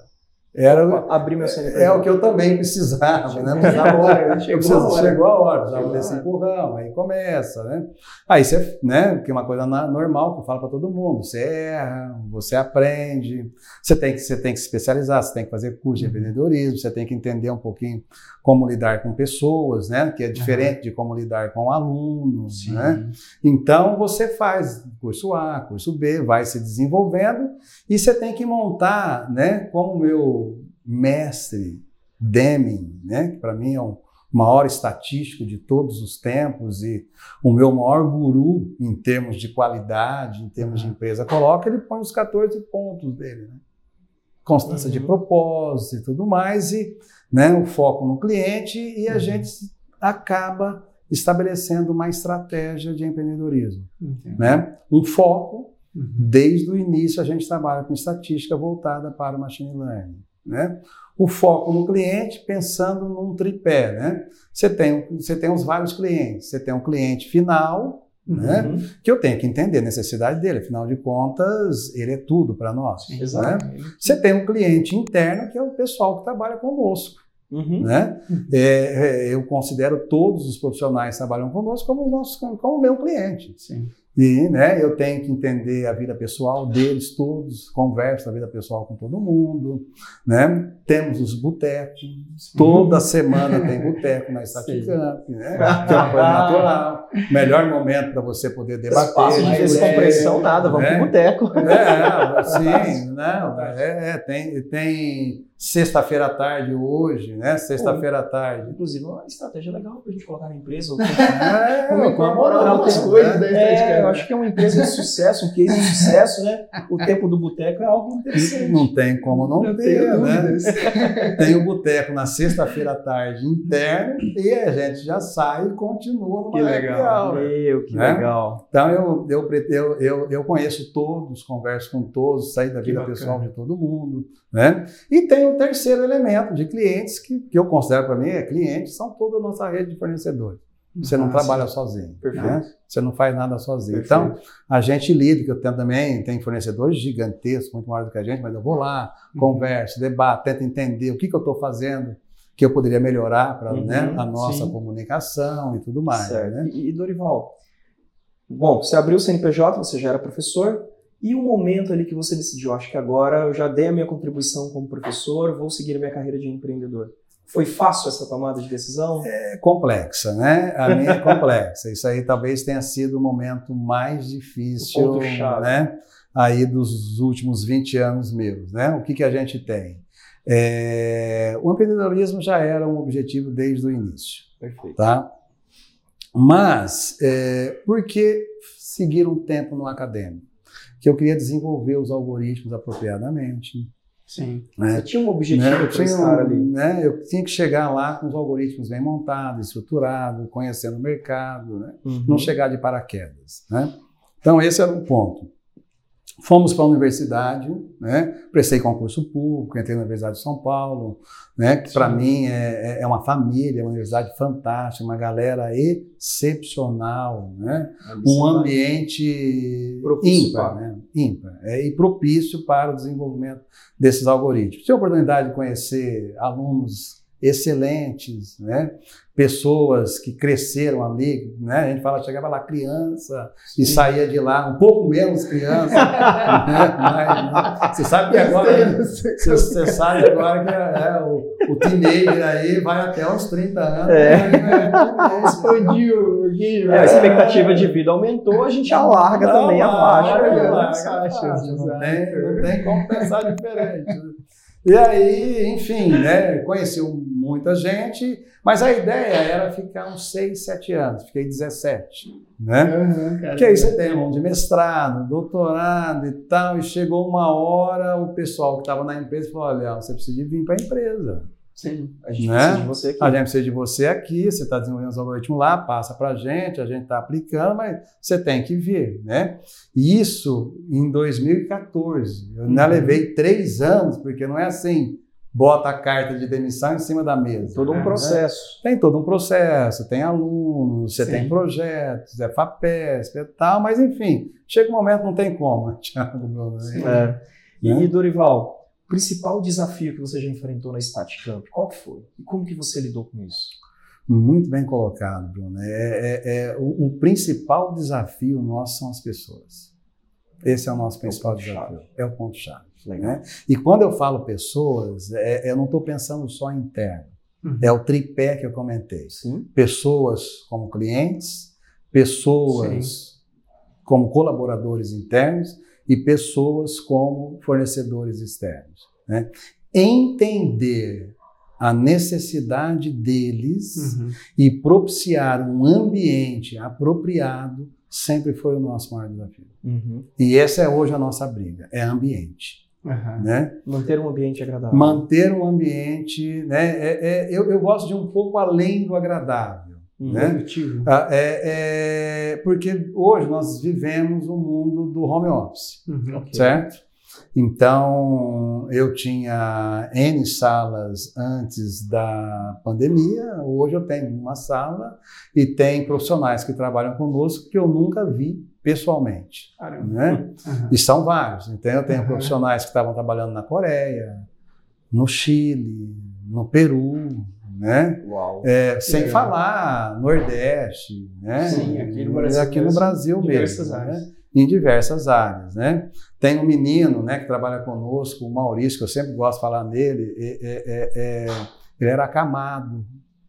era, Abrir meu CNPJ. é o que eu também precisava, né? Na hora, chegou preciso- a hora. chegou a hora, precisava Chegou desse empurrão, aí começa, né? Aí você, né, que é uma coisa normal que eu falo para todo mundo, você erra, você aprende, você tem, que, você tem que se especializar, você tem que fazer curso de empreendedorismo, você tem que entender um pouquinho como lidar com pessoas, né, que é diferente de como lidar com alunos, né? Então você faz curso A, curso B, vai se desenvolvendo e você tem que montar, né? Como meu mestre Deming, né? Que para mim é o maior estatístico de todos os tempos e o meu maior guru em termos de qualidade, em termos de empresa, coloca, ele põe os 14 pontos dele, né? Constância de Uhum. propósito e tudo mais, e né, o foco no cliente, e a Uhum. gente acaba estabelecendo uma estratégia de empreendedorismo. Né? Um foco, Uhum. desde o início a gente trabalha com estatística voltada para o machine learning. Né? O foco no cliente, pensando num tripé. Né? Você, tem, você tem os vários clientes. Você tem um cliente final, né? Uhum. que eu tenho que entender a necessidade dele. Afinal de contas, ele é tudo para nós. Sim, né? exato. Você tem um cliente interno, que é o pessoal que trabalha conosco. Uhum. Né? É, é, eu considero todos os profissionais que trabalham conosco como, os nossos, como o meu cliente. Sim. E né, eu tenho que entender a vida pessoal deles todos, converso a vida pessoal com todo mundo. Né? Temos os botecos, toda semana tem boteco na Staticamp, né? que é uma coisa natural. Melhor momento para você poder debater. Espaço de descompressão, nada, vamos né? pro boteco. É, sim, não, é, é, tem, tem sexta-feira à tarde hoje, né? Sexta-feira à tarde. Inclusive, uma estratégia legal pra gente colocar na empresa. É, outras não, coisas, né? né? É, eu acho que é uma empresa de sucesso, um case de sucesso, né? O tempo do boteco é algo interessante. Não tem como não Eu ter, tenho né? Tem o boteco na sexta-feira à tarde interno e a gente já sai e continua Que legal. Meu, que Né? legal. Então eu, eu, eu, eu, eu conheço todos, converso com todos, saio da vida pessoal de todo mundo. Né? E tem o terceiro elemento de clientes que, que eu considero para mim é clientes, são toda a nossa rede de fornecedores. Você não Ah, trabalha sim. sozinho. Perfeito. Né? Você não faz nada sozinho. Perfeito. Então, a gente lida, que eu tenho também, tem fornecedores gigantescos, muito maiores do que a gente, mas eu vou lá, Uhum. converso, debato, tento entender o que, que eu estou fazendo, que eu poderia melhorar para Uhum, né, a nossa sim. comunicação e tudo mais. certo. Né? E Dorival, bom, você abriu o CNPJ, você já era professor, e o momento ali que você decidiu, acho que agora eu já dei a minha contribuição como professor, vou seguir a minha carreira de empreendedor. Foi fácil essa tomada de decisão? É complexa, né? A minha é complexa. Isso aí talvez tenha sido o momento mais difícil, O né? Aí dos últimos 20 anos meus, né? O que, que a gente tem? É, o empreendedorismo já era um objetivo desde o início, Perfeito. tá? Mas, é, por que seguir um tempo no acadêmico? Que eu queria desenvolver os algoritmos apropriadamente, Sim. né? Você tinha um objetivo Né, para Eu tinha, estar ali. né, eu tinha que chegar lá com os algoritmos bem montados, estruturados, conhecendo o mercado, né? Uhum. não chegar de paraquedas. Né? Então, esse era um ponto. Fomos para a universidade, né? prestei concurso público, entrei na Universidade de São Paulo, né? que para mim é, é- é uma família, uma universidade fantástica, uma galera excepcional, né? um ambiente ímpar, né? ímpar é, e propício para o desenvolvimento desses algoritmos. Tive a oportunidade de conhecer alunos excelentes, né? Pessoas que cresceram ali, né? a gente fala, chegava lá criança e saía de lá um pouco menos criança, né? Mas, né? você sabe que agora, você, você sabe agora que é, o, o teenager aí vai até os 30 anos. É. né? teenager. Expandiu, Gui, É, a expectativa de vida aumentou, a gente alarga Não, também a larga, faixa. larga, né? a faixa, Não exato. tem, não tem como pensar diferente. E aí, enfim, né, conheci muita gente, mas a ideia era ficar uns 6, 7 anos. Fiquei 17, né? Cara. Porque aí você tem um de mestrado, doutorado e tal, e chegou uma hora, o pessoal que estava na empresa falou, olha, você precisa vir para a empresa. Sim. A gente Né? precisa de você aqui. A gente precisa de você aqui, você está desenvolvendo os algoritmos lá, passa para a gente, a gente está aplicando, mas você tem que vir, né? Isso em 2014. Eu ainda Uhum. levei três anos, porque não é assim, bota a carta de demissão em cima da mesa. Todo um né? processo. Tem todo um processo, tem alunos, você Sim. tem projetos, é FAPESP e tal, mas enfim, chega um momento não tem como, né, Thiago, Bruno? É. E, Né? e, Dorival, o principal desafio que você já enfrentou na Staticamp, qual que foi? E como que você lidou com isso? Muito bem colocado, Bruno. É, é- é- o, o principal desafio nosso são as pessoas. Esse é o nosso É principal ponto-chave. desafio. É o ponto-chave. Legal. Né? E quando eu falo pessoas, é- eu não estou pensando só em interno. Uhum. É o tripé que eu comentei. Sim. Pessoas como clientes, pessoas como colaboradores internos e pessoas como fornecedores externos. Né? Entender a necessidade deles Uhum. e propiciar um ambiente apropriado sempre foi o nosso maior desafio. Uhum. E essa é hoje a nossa briga, é ambiente, Aham. né? Manter um ambiente agradável. Manter um ambiente, né? É, é- eu, eu gosto de um pouco além do agradável, Uhum. né? Ah, é- é- porque hoje nós vivemos o mundo do home office, Uhum. Ok. certo? Então, eu tinha N salas antes da pandemia, hoje eu tenho uma sala e tem profissionais que trabalham conosco que eu nunca vi pessoalmente, Caramba. né? Aham. E são vários. Então, eu tenho Uhum. profissionais que estavam trabalhando na Coreia, no Chile, no Peru, né? Uau. É, sem legal. falar Nordeste, né? Sim, aqui no Brasil Aqui no mesmo, Brasil em mesmo, diversas né? áreas. Em diversas áreas, né? Tem um menino, né, que trabalha conosco, o Maurício, que eu sempre gosto de falar nele. é- é- é- é- ele era acamado,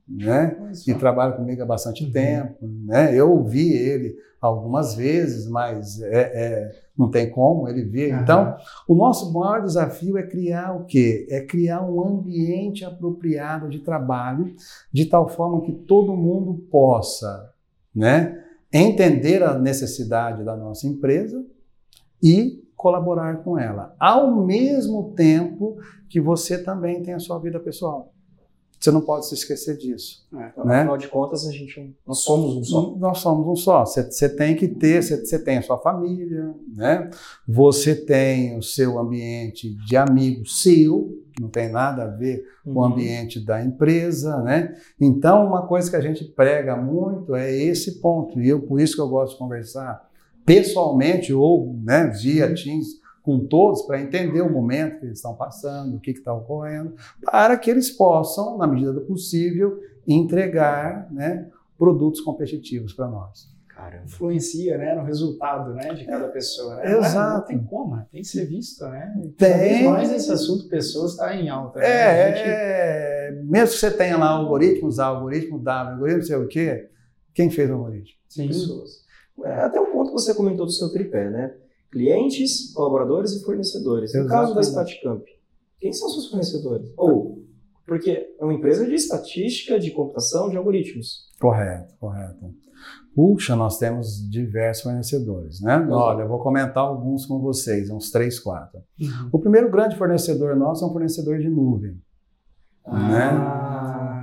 né? E trabalha comigo há bastante Uhum. tempo, né? Eu ouvi ele algumas vezes, mas é, é, não tem como ele vir. Aham. Então, o nosso maior desafio é criar o quê? É criar um ambiente apropriado de trabalho, de tal forma que todo mundo possa, né, entender a necessidade da nossa empresa e colaborar com ela, ao mesmo tempo que você também tem a sua vida pessoal. Você não pode se esquecer disso. É, né? Afinal de contas, a gente, nós somos um só. Nós somos um só. Você, tem que ter, você, tem a sua família, né? Você tem o seu ambiente de amigos seu, que não tem nada a ver com o Uhum. ambiente da empresa, né? Então, uma coisa que a gente prega muito é esse ponto. E eu, por isso que eu gosto de conversar pessoalmente ou né, via Teams com todos para entender o momento que eles estão passando, o que está ocorrendo, para que eles possam, na medida do possível, entregar né, produtos competitivos para nós. Caramba. Influencia, né, no resultado, né, de cada pessoa. Né? Exato. Não tem como, tem que ser visto, né? Tem. Cada vez mais esse assunto pessoas está em alta. né? É, gente- é, mesmo que você tenha lá algoritmos, A, algoritmo W, algoritmo não sei o quê, quem fez o algoritmo? Sim. pessoas. É, até o ponto que você comentou do seu tripé, né? Clientes, colaboradores e fornecedores. No caso da Exatamente. Statcamp, quem são seus fornecedores? Ou, porque é uma empresa de estatística, de computação, de algoritmos. Correto, correto. Puxa, nós temos diversos fornecedores, né? Olha, eu vou comentar alguns com vocês, uns três, quatro. Uhum. O primeiro grande fornecedor nosso é um fornecedor de nuvem. Ah,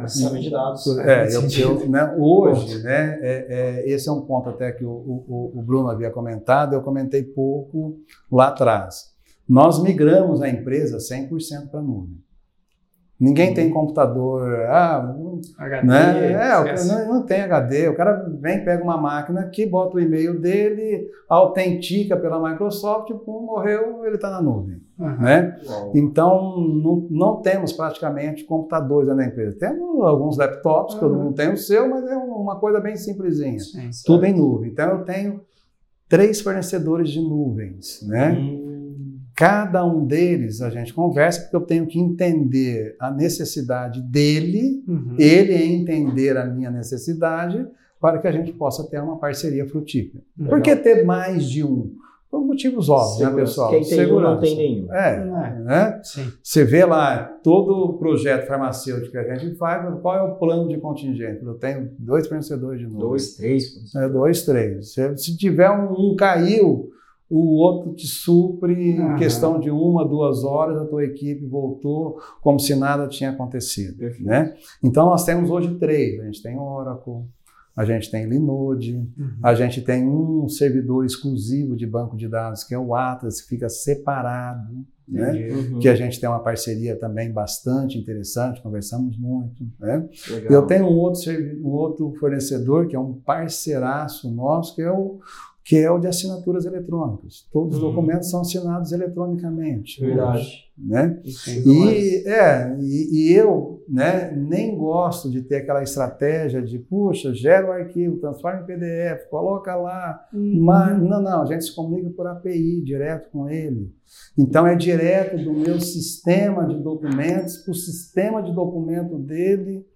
processamento de dados. É, eu, eu, né, hoje, né, é, é, esse é um ponto até que o, o, o Bruno havia comentado, eu comentei pouco lá atrás. Nós migramos a empresa 100% para a nuvem. Ninguém tem computador, ah, HD, né? É, não, não tem HD. O cara vem, pega uma máquina aqui, bota o e-mail dele, autentica pela Microsoft, pum, morreu, ele está na nuvem. Uhum. Né? Então, não, não temos praticamente computadores da empresa. Temos alguns laptops, todo Uhum. mundo tem o seu, mas é uma coisa bem simplesinha. Sim, Tudo em nuvem. Então, eu tenho três fornecedores de nuvens, né? Hum, Cada um deles a gente conversa porque eu tenho que entender a necessidade dele Uhum. ele entender a minha necessidade para que a gente possa ter uma parceria frutífera. Legal. Por que ter mais de um? Por motivos óbvios, né, segurança. pessoal? Quem tem um não Segurança. tem nenhum. É, É. né? Sim. Você vê lá todo o projeto farmacêutico que a gente faz, qual é o plano de contingente? Eu tenho dois fornecedores de novo. Dois, três. É, dois, três. Se, se tiver um, um caiu, o outro te supre em questão de uma, duas horas, a tua equipe voltou como se nada tinha acontecido. Perfeito. Né? Então nós temos hoje três. A gente tem Oracle, a gente tem Linode, Uhum. a gente tem um servidor exclusivo de banco de dados, que é o Atlas, que fica separado. Né? Uhum. Que a gente tem uma parceria também bastante interessante, conversamos muito. Né? Eu tenho um outro, um outro fornecedor que é um parceiraço nosso, que é o, que é o de assinaturas eletrônicas. Todos os Hum. documentos são assinados eletronicamente. Verdade. Né? Entendi. E, é, e, e eu né, nem gosto de ter aquela estratégia de, puxa, gera o arquivo, transforma em PDF, coloca lá. Uhum. Mas, não, não, a gente se comunica por API, direto com ele. Então, é direto do meu sistema de documentos para o sistema de documento dele.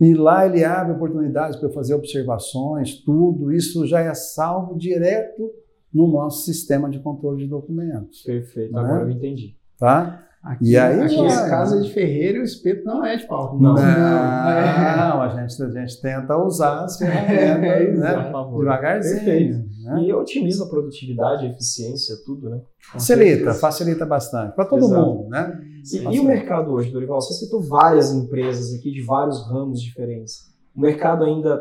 E lá ele abre oportunidades para eu fazer observações, tudo. Isso já é salvo direto no nosso sistema de controle de documentos. Perfeito. Né? Agora eu entendi. Tá? Aqui, E aí aqui vai. é casa de ferreiro e o espeto não é de pau. Não. Não, é. a, gente, a gente tenta usar as ferramentas, né? Devagarzinho. Perfeito. Né? E otimiza a produtividade, a eficiência, tudo, né? Facilita, facilita bastante. Para todo Exato. mundo, né? E, e o mercado hoje, Dorival? Você citou várias empresas aqui de vários ramos diferentes. O mercado ainda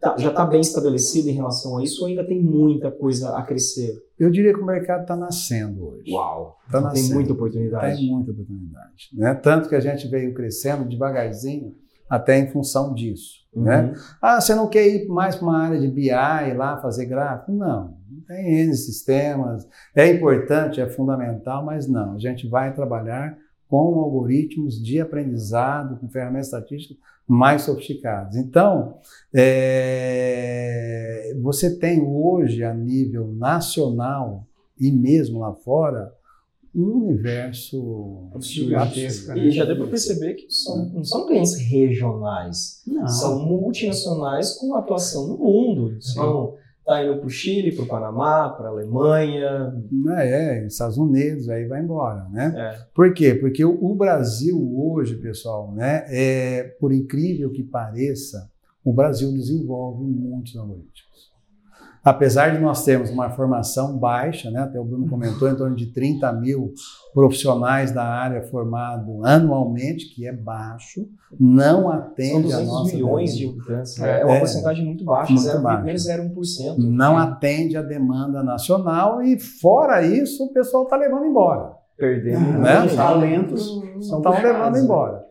tá- já está bem estabelecido em relação a isso ou ainda tem muita coisa a crescer? Eu diria que o mercado está nascendo hoje. Uau! Tá Então tem nascendo. muita oportunidade. Tem muita oportunidade. Né? Tanto que a gente veio crescendo devagarzinho até em função disso. Uhum. Né? Ah, você não quer ir mais para uma área de BI lá fazer gráfico? Não. Tem N sistemas. É importante, é fundamental, mas não. A gente vai trabalhar com algoritmos de aprendizado, com ferramentas estatísticas mais sofisticadas. Então, é, você tem hoje, a nível nacional e mesmo lá fora, um universo Gigantesco, né? E já deu para perceber que são, não são clientes regionais, Não. são multinacionais com atuação no mundo. Então, tá indo para o Chile, para o Panamá, para a Alemanha. É, é, Estados Unidos, aí vai embora, né? É. Por quê? Porque o, Brasil hoje, pessoal, né, é, por incrível que pareça, o Brasil desenvolve muitos algoritmos. Apesar de nós termos uma formação baixa, né, até o Bruno comentou, em torno de 30 mil profissionais da área formados anualmente, que é baixo, não atende São a nossa milhões demanda. de habitantes. né? É, uma É. porcentagem muito baixa, Muito 0,01%. baixa. Não atende a demanda nacional e, fora isso, o pessoal está levando embora. Perdendo. Né? Os talentos Estão levando né? embora.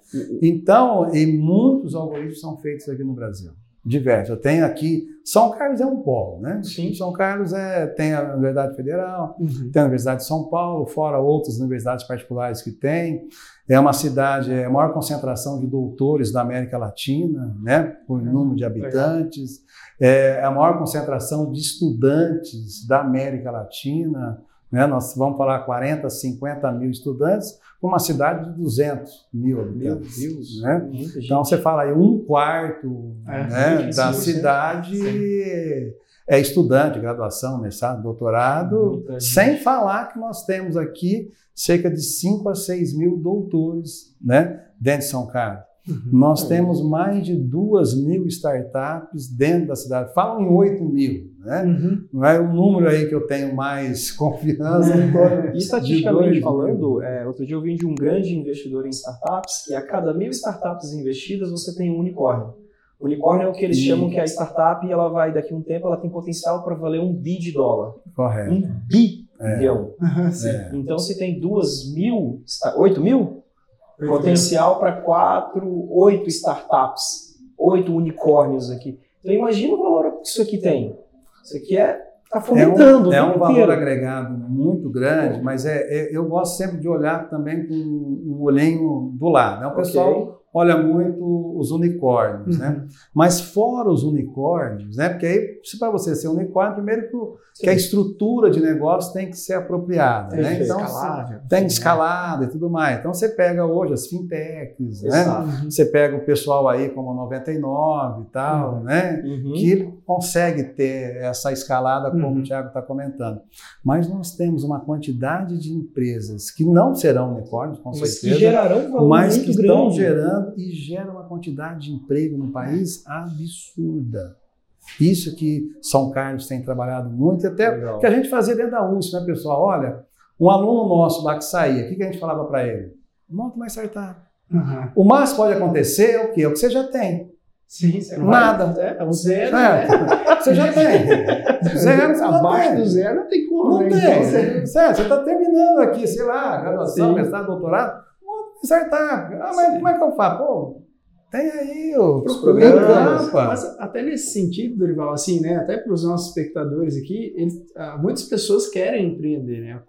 Então, e muitos algoritmos são feitos aqui no Brasil. Diversos. Eu tenho aqui. São Carlos é um polo, né? Sim. São Carlos é, tem a Universidade Federal, Uhum. tem a Universidade de São Paulo, fora outras universidades particulares que tem. É uma cidade, é a maior concentração de doutores da América Latina, né? Por número de habitantes. É a maior concentração de estudantes da América Latina. Né? Nós vamos falar 40, 50 mil estudantes, para uma cidade de 200 mil Meu habitantes. Deus. Né? Então você fala aí um quarto É, né, da sim, cidade sim. é estudante, graduação, mestrado, doutorado, sem falar que nós temos aqui cerca de 5 a 6 mil doutores né, dentro de São Carlos. Uhum. Nós temos mais de 2 mil startups dentro da cidade. Falam em 8 mil. Né? Uhum. Não é o número aí que eu tenho mais confiança. E de estatisticamente falando, é, outro dia eu vim de um grande investidor em startups, que a cada mil startups investidas você tem um unicórnio. Unicórnio é o que eles chamam que a startup ela vai, daqui a um tempo, ela tem potencial para valer um bi de dólar. Correto. Um bilhão. Sim. É. Então, se tem duas mil, oito mil, potencial para quatro, oito startups, oito unicórnios aqui. Então, imagina o valor que isso aqui tem. Isso aqui é tá É fomentando um, é um valor inteiro. agregado muito grande, mas é, é- eu gosto sempre de olhar também com um olhinho do lado. Né? O pessoal. Olha muito os unicórnios, Uhum. né? Mas fora os unicórnios, né? Porque aí, se para você ser unicórnio, primeiro que, o- que a estrutura de negócio tem que ser apropriada, né? Perfeito. Então, Escalável. tem escalada e tudo mais. Então, você pega hoje as fintechs, né? Exato. Uhum. Você pega o pessoal aí como a 99 e tal, né? Uhum. que consegue ter essa escalada, como Uhum. o Tiago está comentando. Mas nós temos uma quantidade de empresas que não serão unicórnios, com Mas que certeza, gerarão um valor mas muito que grande. estão e geram uma quantidade de emprego no país absurda. Isso que São Carlos tem trabalhado muito, até Legal. que a gente fazia dentro da USP, né, pessoal? Olha, um aluno nosso lá que saía, o que que a gente falava para ele? Monta uma startup. Uhum. O máximo pode acontecer é o quê? É o que você já tem. Sim, você não Nada. vai- É, é o zero. É, né? você já tem. Zero, você Abaixo do zero não tem como. Não né? tem. Então, você- Certo, você está terminando aqui, sei lá, graduação, mestrado, doutorado. Startup. Ah, mas como é que eu faço? Pô, tem aí o campa. Mas até nesse sentido, Dorival, assim, né? Até para os nossos espectadores aqui, eles, ah, muitas pessoas querem empreender, né?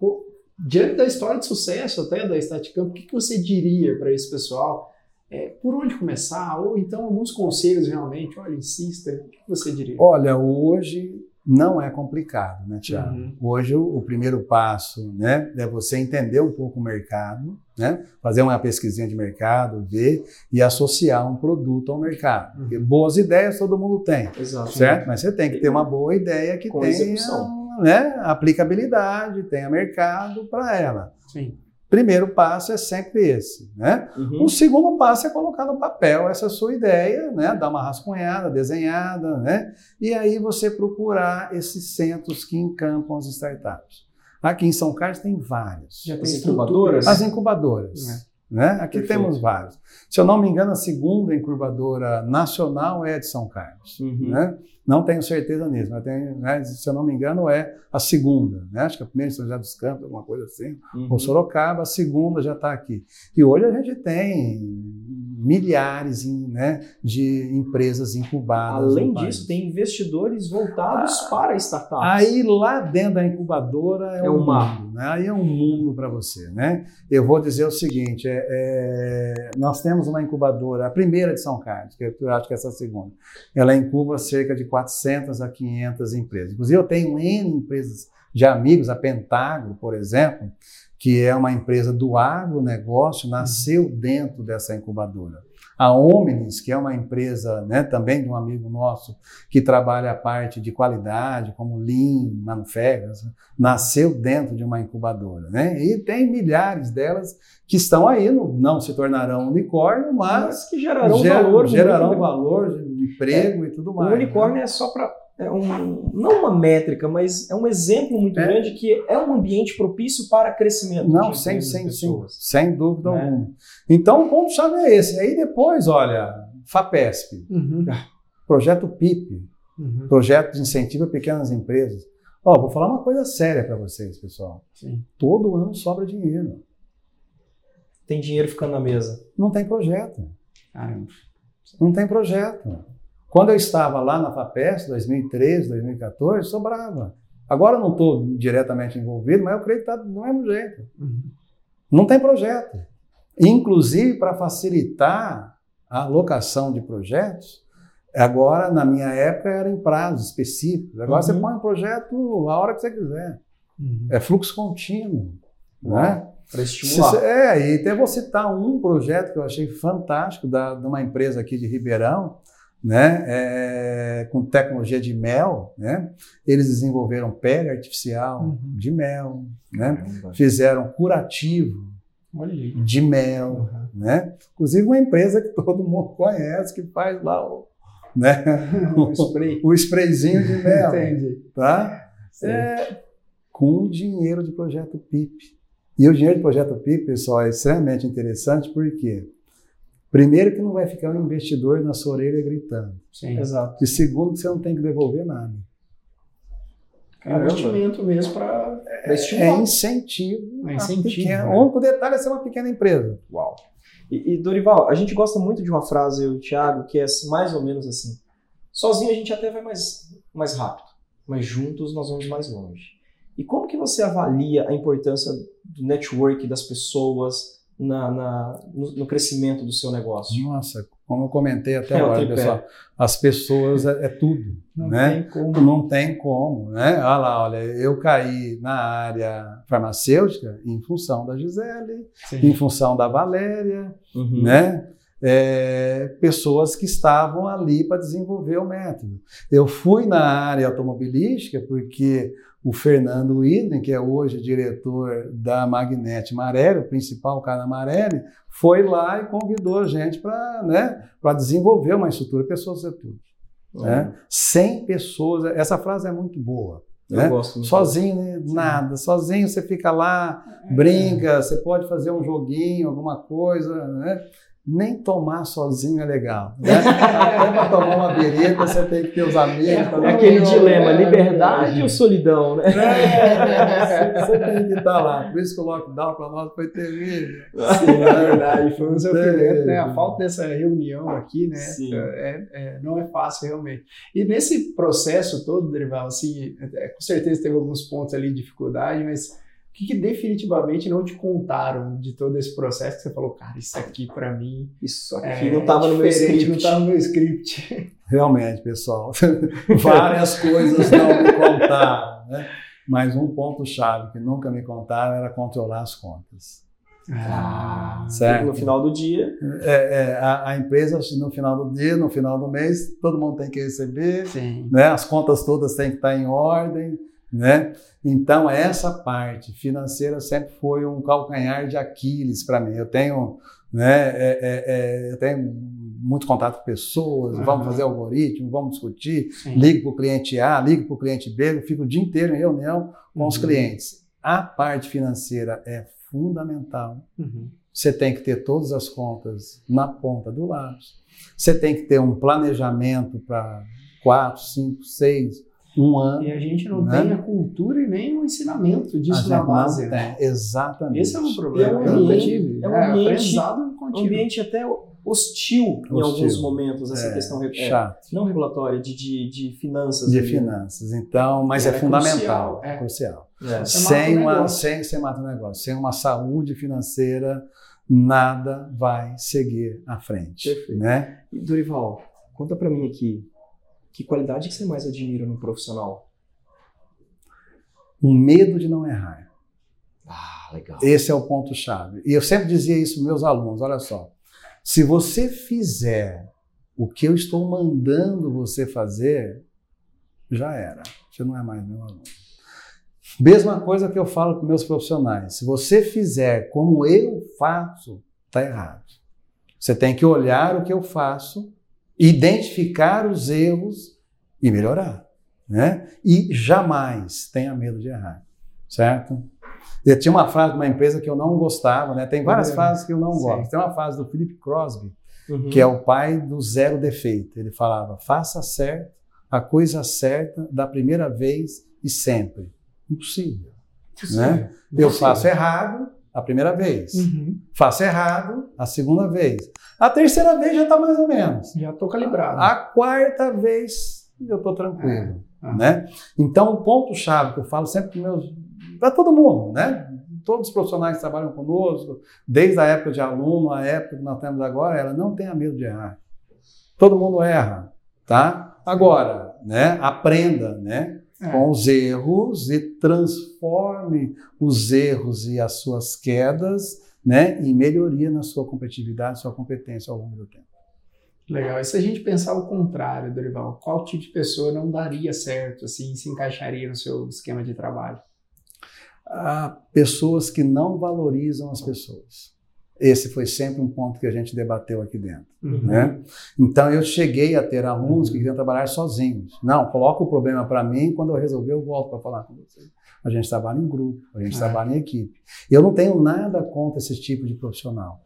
Diante da história de sucesso até da Staticamp, o que, que você diria para esse pessoal? É, por onde começar? Ou então alguns conselhos realmente, olha, insista, o que, que você diria? Olha, hoje não é complicado, né, Tiago? Uhum. Hoje o, primeiro passo, né, é você entender um pouco o mercado, né, fazer uma pesquisinha de mercado, ver e associar um produto ao mercado. Porque boas ideias todo mundo tem. Exato. certo? Mas você tem que ter uma boa ideia que Com tenha execução. né, aplicabilidade, tenha mercado para ela. Sim. Primeiro passo é sempre esse, né? Uhum. O segundo passo é colocar no papel essa sua ideia, né? Dar uma rascunhada, desenhada, né? E aí você procurar esses centros que encampam as startups. Aqui em São Carlos tem vários. Já tem As incubadoras? As incubadoras. É. Né? Aqui Perfeito. temos vários. Se eu não me engano, a segunda incubadora nacional é a de São Carlos. Uhum. Né? Não tenho certeza nisso, mas tenho, né, se eu não me engano, é a segunda. Né? Acho que a primeira em São José dos Campos, alguma coisa assim. Uhum. Ou Sorocaba, a segunda já está aqui. E hoje a gente tem milhares né, de empresas incubadas. Além no país. disso, tem investidores voltados para startups. Aí lá dentro da incubadora é, É um mar. mundo, né? Aí é um mundo para você, né? Eu vou dizer o seguinte: é, é, nós temos uma incubadora, a primeira de São Carlos, que eu acho que é essa segunda. Ela incuba cerca de 400 a 500 empresas. Inclusive eu tenho N empresas de amigos, a Pentágono, por exemplo, que é uma empresa do agronegócio, nasceu dentro dessa incubadora. A Omnis, que é uma empresa né, também de um amigo nosso, que trabalha a parte de qualidade, como Lean, Manufacturing, nasceu dentro de uma incubadora. Né? E tem milhares delas que estão aí, não, não se tornarão unicórnio, mas Mas que gerarão ger- valor. gerarão valor, de emprego e tudo O mais. unicórnio né? é só para é um, não uma métrica, mas é um exemplo muito É. grande que é um ambiente propício para crescimento Não, de sem, sem, sem, sem dúvida Né? alguma. Então, o ponto-chave é esse. Aí depois, olha, FAPESP, Uhum. projeto PIP, Uhum. projeto de incentivo a pequenas empresas. Ó, vou falar uma coisa séria para vocês, pessoal. Sim. Todo ano sobra dinheiro. Tem dinheiro ficando na mesa. Não tem projeto. Caramba. Não tem projeto. Quando eu estava lá na FAPESP, 2013, 2014, sobrava. Agora eu não estou diretamente envolvido, mas eu creio que está do mesmo jeito. Uhum. Não tem projeto. Inclusive, para facilitar a alocação de projetos, agora, na minha época, era em prazos específicos. Agora você Uhum. põe um projeto a hora que você quiser. Uhum. É fluxo contínuo. Né? Para estimular. você- é, e até vou citar um projeto que eu achei fantástico da, de uma empresa aqui de Ribeirão, né, é, com tecnologia de mel, né? Eles desenvolveram pele artificial Uhum. de mel, né? Fizeram curativo de mel, Uhum. né? Inclusive uma empresa que todo mundo conhece que faz lá o, né, Um spray. o sprayzinho de mel, Entendi. tá? É, com o dinheiro de projeto PIP. E o dinheiro de projeto PIP, pessoal, é extremamente interessante porque primeiro que não vai ficar um investidor na sua orelha gritando. Sim. Exato. E segundo que você não tem que devolver nada. É um investimento mesmo para É estimular. incentivo. É incentivo, pequena- né? O único detalhe é ser uma pequena empresa. Uau. E, e, Dorival, a gente gosta muito de uma frase, eu e o Thiago, que é mais ou menos assim: sozinho a gente até vai mais, mais rápido, mas juntos nós vamos mais longe. E como que você avalia a importância do network das pessoas na, na- no, no crescimento do seu negócio? Nossa, como eu comentei até É agora, pessoal, as pessoas é, é tudo, não né? tem como. Não tem como, né? Olha lá, olha, eu caí na área farmacêutica em função da Gisele, em Sim. função da Valéria, Uhum. né? É, pessoas que estavam ali para desenvolver o método. Eu fui na área automobilística porque o Fernando Idem, que é hoje diretor da Magnete Marelli, o principal cara da Marelli, foi lá e convidou a gente para né, para desenvolver uma estrutura pessoas é tudo. Né? 100 pessoas, essa frase é muito boa. Eu Né? gosto muito. Sozinho, né? nada. Sozinho você fica lá, brinca, você pode fazer um joguinho, alguma coisa, né? Nem tomar sozinho é legal. Né? Até para tomar uma birita você tem que ter os amigos. É dar aquele dilema, É, liberdade ou solidão, né? É, você tem que estar lá. Por isso que o lockdown para nós foi terrível. Sim, é verdade. Foi um sofrimento, né? A falta dessa reunião aqui, né? Sim. É, é- não é fácil, realmente. E nesse processo todo, Derival, assim, é, com certeza teve alguns pontos ali de dificuldade, mas o que, que definitivamente não te contaram de todo esse processo que você falou, cara, isso aqui pra mim Isso aqui é não estava no meu script. Não estava no meu script. Realmente, pessoal, várias coisas não me contaram. Né? Mas um ponto-chave que nunca me contaram era controlar as contas. Ah, certo. No final do dia, É, é, a, a empresa, no final do dia, no final do mês, todo mundo tem que receber, sim. né? as contas todas têm que estar em ordem. Né? Então, essa parte financeira sempre foi um calcanhar de Aquiles para mim. Eu tenho, né, é, é, é, eu tenho muito contato com pessoas, Aham. vamos fazer algoritmo, vamos discutir, sim. ligo para o cliente A, ligo para o cliente B, eu fico o dia inteiro em reunião com os Uhum. clientes. A parte financeira é fundamental. Uhum. Você tem que ter todas as contas na ponta do lápis. Você tem que ter um planejamento para quatro, cinco, seis, um ano. E a gente não Né? tem a cultura e nem o ensinamento disso na base. né? Exatamente. Esse é um problema. É um ambiente- é um ambiente- aprendizado contínuo. ambiente até hostil em Hostil. alguns momentos, essa É, questão é, chato. não regulatória, de, de, de finanças. De ali. finanças. Então, mas é, É fundamental. crucial, é. crucial. É. Sem uma, sem, sem mata o negócio. Sem uma saúde financeira, nada vai seguir à frente. Perfeito. Né? E, Dorival, conta pra mim aqui, que qualidade que você mais admira no profissional? O medo de não errar. Ah, legal. Esse é o ponto-chave. E eu sempre dizia isso para meus alunos: olha só, se você fizer o que eu estou mandando você fazer, já era. Você não é mais meu aluno. Mesma coisa que eu falo para meus profissionais: se você fizer como eu faço, está errado. Você tem que olhar o que eu faço, identificar os erros e melhorar. né? E jamais tenha medo de errar, certo? Eu tinha uma frase de uma empresa que eu não gostava, né? Tem várias frases que eu não Sim. gosto. Tem uma frase do Philip Crosby, Uhum. que é o pai do zero defeito. Ele falava: faça certo, a coisa certa da primeira vez e sempre. Impossível. Né? Eu faço errado a primeira vez, Uhum. faço errado a segunda vez. A terceira vez já está mais ou menos. Já tô calibrado. A quarta vez eu estou tranquilo. Ah. Né? Então, o ponto-chave que eu falo sempre para meus. para todo mundo, né? Todos os profissionais que trabalham conosco, desde a época de aluno, a época que nós temos agora, ela não tenha medo de errar. Todo mundo erra, tá? Agora, né? Aprenda, né? É. Com os erros e transforme os erros e as suas quedas, né? Em melhoria na sua competitividade, sua competência ao longo do tempo. Legal. E se a gente pensar o contrário, Dorival, qual tipo de pessoa não daria certo, assim, se encaixaria no seu esquema de trabalho? Há pessoas que não valorizam as pessoas. Esse foi sempre um ponto que a gente debateu aqui dentro. Uhum. Né? Então eu cheguei a ter alunos que queriam trabalhar sozinhos. Não, coloca o problema para mim, quando eu resolver eu volto para falar com você. A gente trabalha em grupo, a gente É. trabalha em equipe. Eu não tenho nada contra esse tipo de profissional.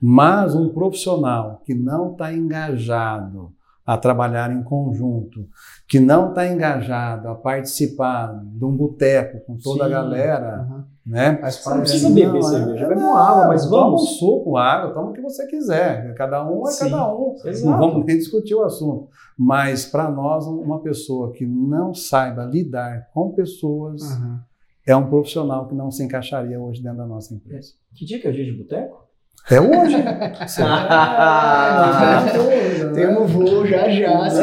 Mas um profissional que não está engajado a trabalhar em conjunto, que não está engajado a participar de um boteco com toda a Sim. galera, Uhum. né? Faz Você não precisa né? beber Não, cerveja, é- bebe uma água, mas Toma um vamos. suco, água, toma o que você quiser. Cada um é Sim. cada um. Exato. Não vamos nem discutir o assunto. Mas para nós, uma pessoa que não saiba lidar com pessoas Uhum. é um profissional que não se encaixaria hoje dentro da nossa empresa. Que dia que é o dia de boteco? É hoje. Ah, Tem um voo já já. assim,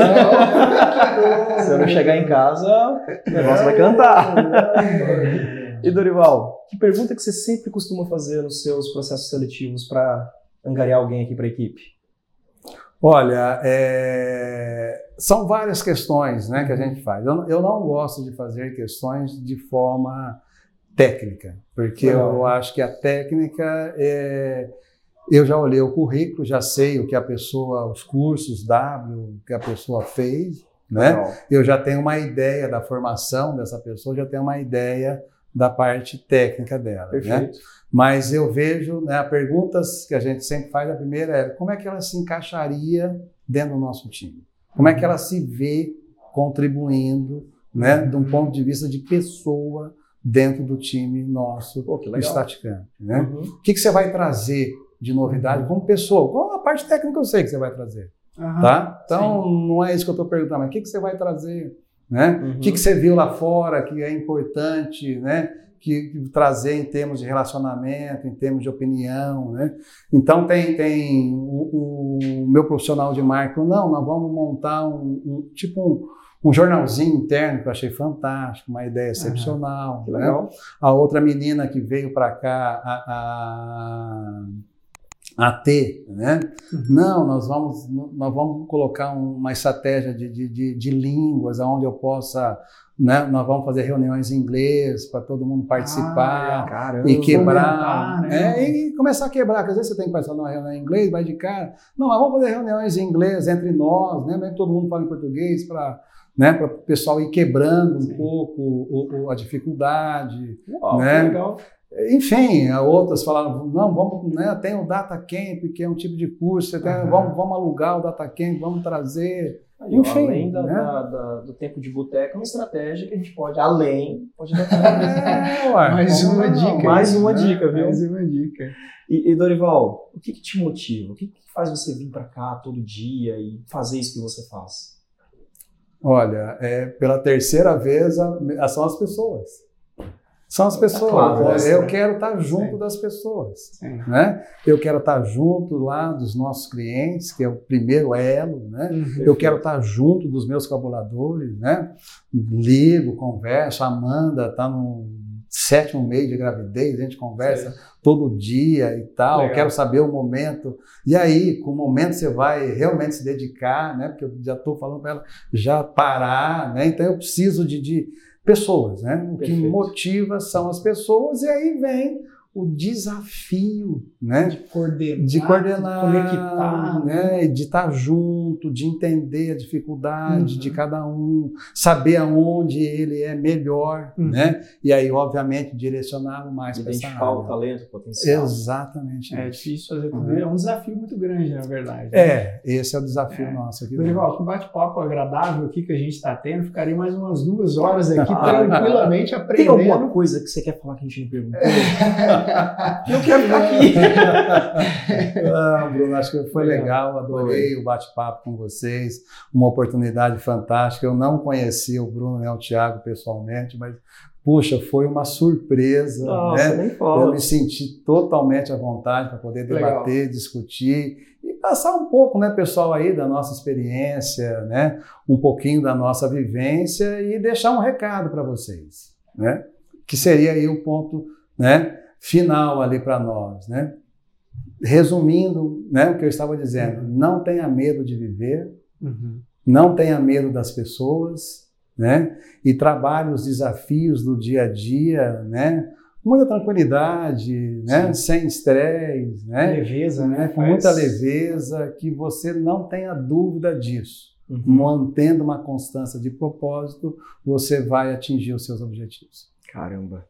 Se eu não chegar em casa, o negócio vai cantar. E Dorival, que pergunta que você sempre costuma fazer nos seus processos seletivos para angariar alguém aqui para a equipe? Olha, é, são várias questões né, que a gente faz. Eu, eu não gosto de fazer questões de forma técnica, porque eu acho que a técnica é. Eu já olhei o currículo, já sei o que a pessoa, os cursos W que a pessoa fez, né? Eu já tenho uma ideia da formação dessa pessoa, já tenho uma ideia da parte técnica dela, né? Perfeito. Mas eu vejo, né, perguntas que a gente sempre faz, a primeira é como é que ela se encaixaria dentro do nosso time? Como é que ela se vê contribuindo, né, de um ponto de vista de pessoa dentro do time nosso, Pô, que do legal. Staticamp, né? Uhum. O que, que você vai trazer de novidade como pessoa? Qual a parte técnica eu sei que você vai trazer, Aham. tá? Então, não é isso que eu estou perguntando, mas o que, que você vai trazer, né? Uhum. O que, que você viu lá fora que é importante, né? Que, que trazer em termos de relacionamento, em termos de opinião, né? Então tem, tem o, o meu profissional de marketing, não, nós vamos montar um, um- tipo um, um jornalzinho interno que eu achei fantástico, uma ideia excepcional. Né? legal. A outra menina que veio para cá, a, a, a T, né? Não, nós vamos, nós vamos colocar uma estratégia de, de, de, de línguas, onde eu possa, né? Nós vamos fazer reuniões em inglês para todo mundo participar. Caramba. e quebrar, né? é, e começar a quebrar, porque às vezes você tem que participar de uma reunião em inglês, vai de cara. Não, mas vamos fazer reuniões em inglês entre nós, né? Todo mundo fala em português para né, para o pessoal ir quebrando um Sim. pouco o- o- a dificuldade. Uau, né? legal. Enfim, outras falaram, não, vamos, né, tem o Data Camp, que é um tipo de curso, tem- Aham. vamos, vamos alugar o Data Camp, vamos trazer. Aí, Enfim, além da- né? da- da- do tempo de boteco, é uma estratégia que a gente pode, além, pode dar É, ué, Mais uma não, dica. Mais uma né? dica, viu? Mais uma dica. E, e, Dorival, o que, que te motiva? O que, que faz você vir para cá todo dia e fazer isso que você faz? Olha, é, pela terceira vez a- são as pessoas. São as pessoas. claro, É, né? eu quero estar junto Sim. das pessoas. Sim. Né? Eu quero estar junto lá dos nossos clientes, que é o primeiro elo, né? Eu quero estar junto dos meus colaboradores, né? Ligo, converso. A Amanda está no sétimo mês de gravidez, a gente conversa todo dia e tal. Legal. Quero saber o momento. E aí, com o momento você vai realmente se dedicar, né? Porque eu já estou falando para ela já parar, né? Então eu preciso de, de pessoas, né? O que Perfeito. motiva são as pessoas e aí vem o desafio, né? De coordenar, de, coordenar, de conectar, né? De estar junto, de entender a dificuldade uhum. de cada um, saber aonde ele é melhor, uhum. né? E aí, obviamente, direcioná-lo mais para essa área. o talento, o potencial. Exatamente. É difícil fazer tudo. Uhum. É um desafio muito grande, na verdade. Né? É, esse é o desafio é. nosso aqui. Dorival, que bate-papo agradável aqui que a gente está tendo. Ficaria mais umas duas horas aqui tranquilamente aprendendo. Tem alguma coisa que você quer falar que a gente não perguntou? eu quero ficar aqui. Não, Bruno, acho que foi legal, adorei o bate-papo com vocês, uma oportunidade fantástica. Eu não conhecia o Bruno nem o Thiago pessoalmente, mas puxa, foi uma surpresa. Nossa, né? Eu me senti totalmente à vontade para poder debater, Legal. discutir e passar um pouco, né, pessoal, aí da nossa experiência, né, um pouquinho da nossa vivência e deixar um recado para vocês, né, que seria aí o ponto, né, final ali para nós, né? Resumindo, né, o que eu estava dizendo, uhum. não tenha medo de viver, uhum. não tenha medo das pessoas, né? E trabalhe os desafios do dia a dia, né? Com muita tranquilidade, né? Sem estresse, né? Leveza, né? Com muita leveza, que você não tenha dúvida disso. Uhum. Mantendo uma constância de propósito, você vai atingir os seus objetivos. Caramba.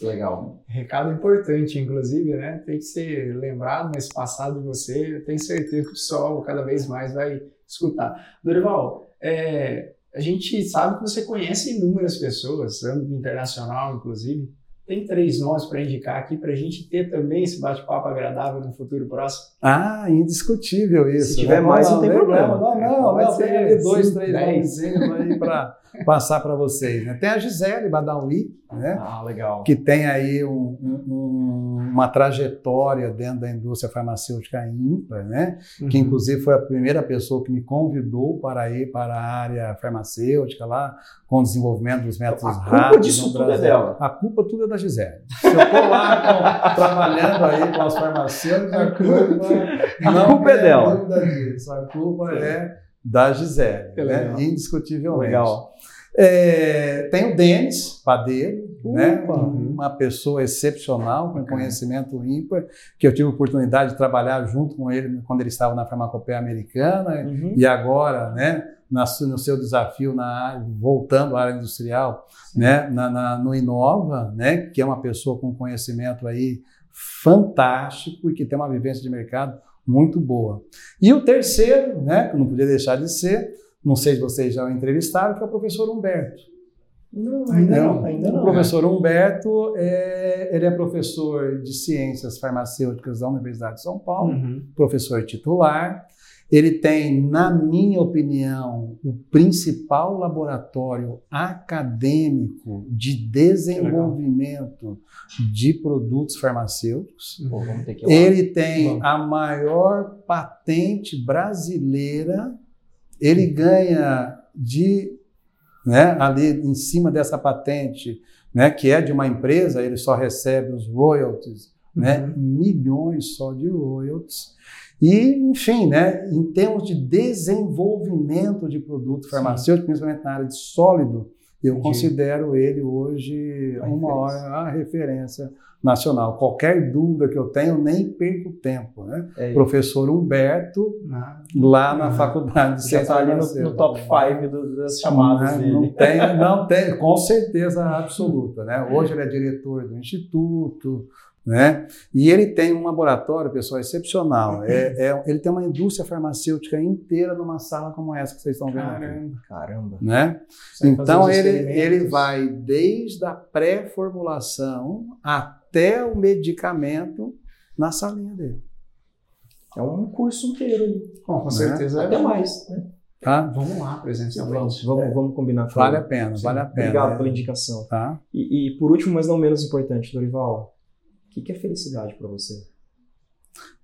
Legal. Recado importante, inclusive, né? Tem que ser lembrado nesse passado de você. Eu tenho certeza que o pessoal cada vez mais vai escutar. Dorival, é, a gente sabe que você conhece inúmeras pessoas, âmbito internacional, inclusive. Tem três nomes para indicar aqui para a gente ter também esse bate-papo agradável no futuro próximo? Ah, indiscutível isso. Se tiver né? mais, não, não tem não, problema. Não, não, não, tem ali dois, três nomes aí para passar para vocês. Né? Tem a Gisele Badawi, né? Ah, legal. Que tem aí um, um, uma trajetória dentro da indústria farmacêutica ímpar, né? Uhum. Que inclusive foi a primeira pessoa que me convidou para ir para a área farmacêutica lá, com o desenvolvimento dos métodos rápidos. A culpa disso tudo é dela. A culpa tudo é da Gisele. Se eu estou lá com, trabalhando aí com as farmacêuticas, a culpa, a culpa é dela. Disso. A culpa é da Gisele, né? indiscutivelmente. Legal. É, tem o Denis Padeiro, né? uma pessoa excepcional, com conhecimento ímpar, que eu tive a oportunidade de trabalhar junto com ele quando ele estava na farmacopeia americana uhum. e agora, né, no seu desafio na voltando à área industrial, né, na, na, no Inova, né, que é uma pessoa com conhecimento aí fantástico e que tem uma vivência de mercado muito boa. E o terceiro, né, que não podia deixar de ser, não sei se vocês já o entrevistaram, que é o professor Humberto. Não, ainda não. Ainda não o professor Humberto, é, ele é professor de ciências farmacêuticas da Universidade de São Paulo, uhum. professor titular. Ele tem, na minha opinião, o principal laboratório acadêmico de desenvolvimento de produtos farmacêuticos. Pô, ele tem a maior patente brasileira ele ganha de, né, ali em cima dessa patente, né, que é de uma empresa, ele só recebe os royalties, né, uhum. milhões só de royalties. E, enfim, né, em termos de desenvolvimento de produto farmacêutico, principalmente na área de sólido, eu Entendi. considero ele hoje a uma hora a referência nacional. Qualquer dúvida que eu tenho, nem perco tempo. Né? É Professor Humberto, ah, lá na Faculdade de Já está ali no, no top 5 das chamadas não, dele. Não tem, não tem, com certeza absoluta. Né? Hoje ele é diretor do Instituto, né? E ele tem um laboratório, pessoal, excepcional. É, é, ele tem uma indústria farmacêutica inteira numa sala como essa que vocês estão vendo caramba, aqui. Caramba. Né? Então ele, ele vai desde a pré-formulação até o medicamento na salinha dele. É um curso inteiro ali. com né? certeza. Até mais. Né? Tá? Vamos lá, presencialmente. Vamos, vamos, vamos combinar. Vale a pena, Sim. vale a pena. Obrigado é. pela indicação. Tá? E, e por último, mas não menos importante, Dorival, o que é felicidade para você?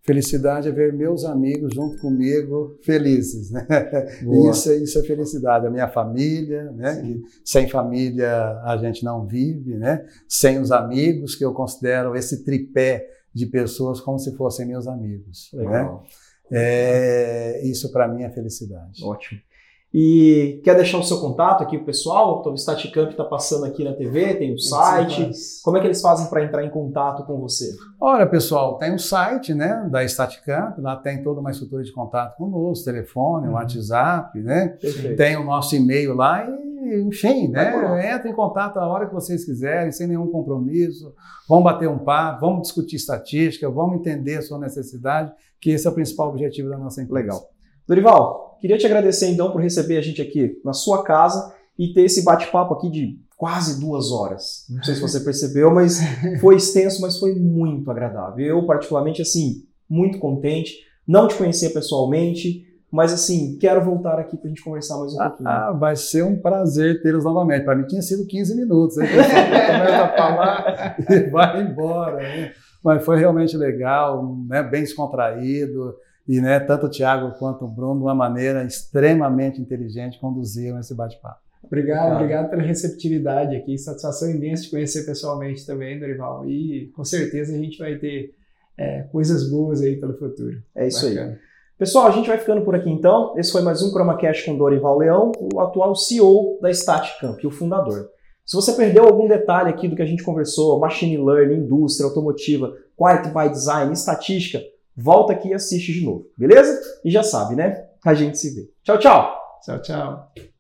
Felicidade é ver meus amigos junto comigo felizes, né? Isso, é, isso é felicidade. A minha família, né? sem família a gente não vive, né? Sem os amigos, que eu considero esse tripé de pessoas como se fossem meus amigos. Né? Legal. Né? É, isso para mim é felicidade. Ótimo. E quer deixar o seu contato aqui pro pessoal? Então, o Staticamp está passando aqui na TV, tem o site. Como é que eles fazem para entrar em contato com você? Olha, pessoal, tem o site, né, da Staticamp, lá tem toda uma estrutura de contato conosco, telefone, uhum. WhatsApp, né? Perfeito. Tem o nosso e-mail lá e, enfim, né? Entra em contato a hora que vocês quiserem, sem nenhum compromisso. Vamos bater um papo, vamos discutir estatística, vamos entender a sua necessidade, que esse é o principal objetivo da nossa empresa. Legal. Dorival, queria te agradecer então por receber a gente aqui na sua casa e ter esse bate-papo aqui de quase duas horas. Não sei se você percebeu, mas foi extenso, mas foi muito agradável. Eu, particularmente, assim, muito contente. Não te conhecia pessoalmente, mas assim, quero voltar aqui para a gente conversar mais um ah, pouquinho. Ah, vai ser um prazer tê-los novamente. Para mim tinha sido 15 minutos. Aí começa a falar e vai embora. Né? Mas foi realmente legal, né? bem descontraído. E né, tanto o Tiago quanto o Bruno, de uma maneira extremamente inteligente, conduziram esse bate-papo. Obrigado, obrigado pela receptividade aqui. Satisfação imensa de conhecer pessoalmente também, Dorival. E com certeza a gente vai ter é, coisas boas aí pelo futuro. É isso Bacana. aí. Pessoal, a gente vai ficando por aqui então. Esse foi mais um ChromaCast com Dorival Leão, o atual CEO da Staticamp e o fundador. Se você perdeu algum detalhe aqui do que a gente conversou, machine learning, indústria, automotiva, quality by design, estatística, volta aqui e assiste de novo, beleza? E já sabe, né? A gente se vê. Tchau, tchau! Tchau, tchau!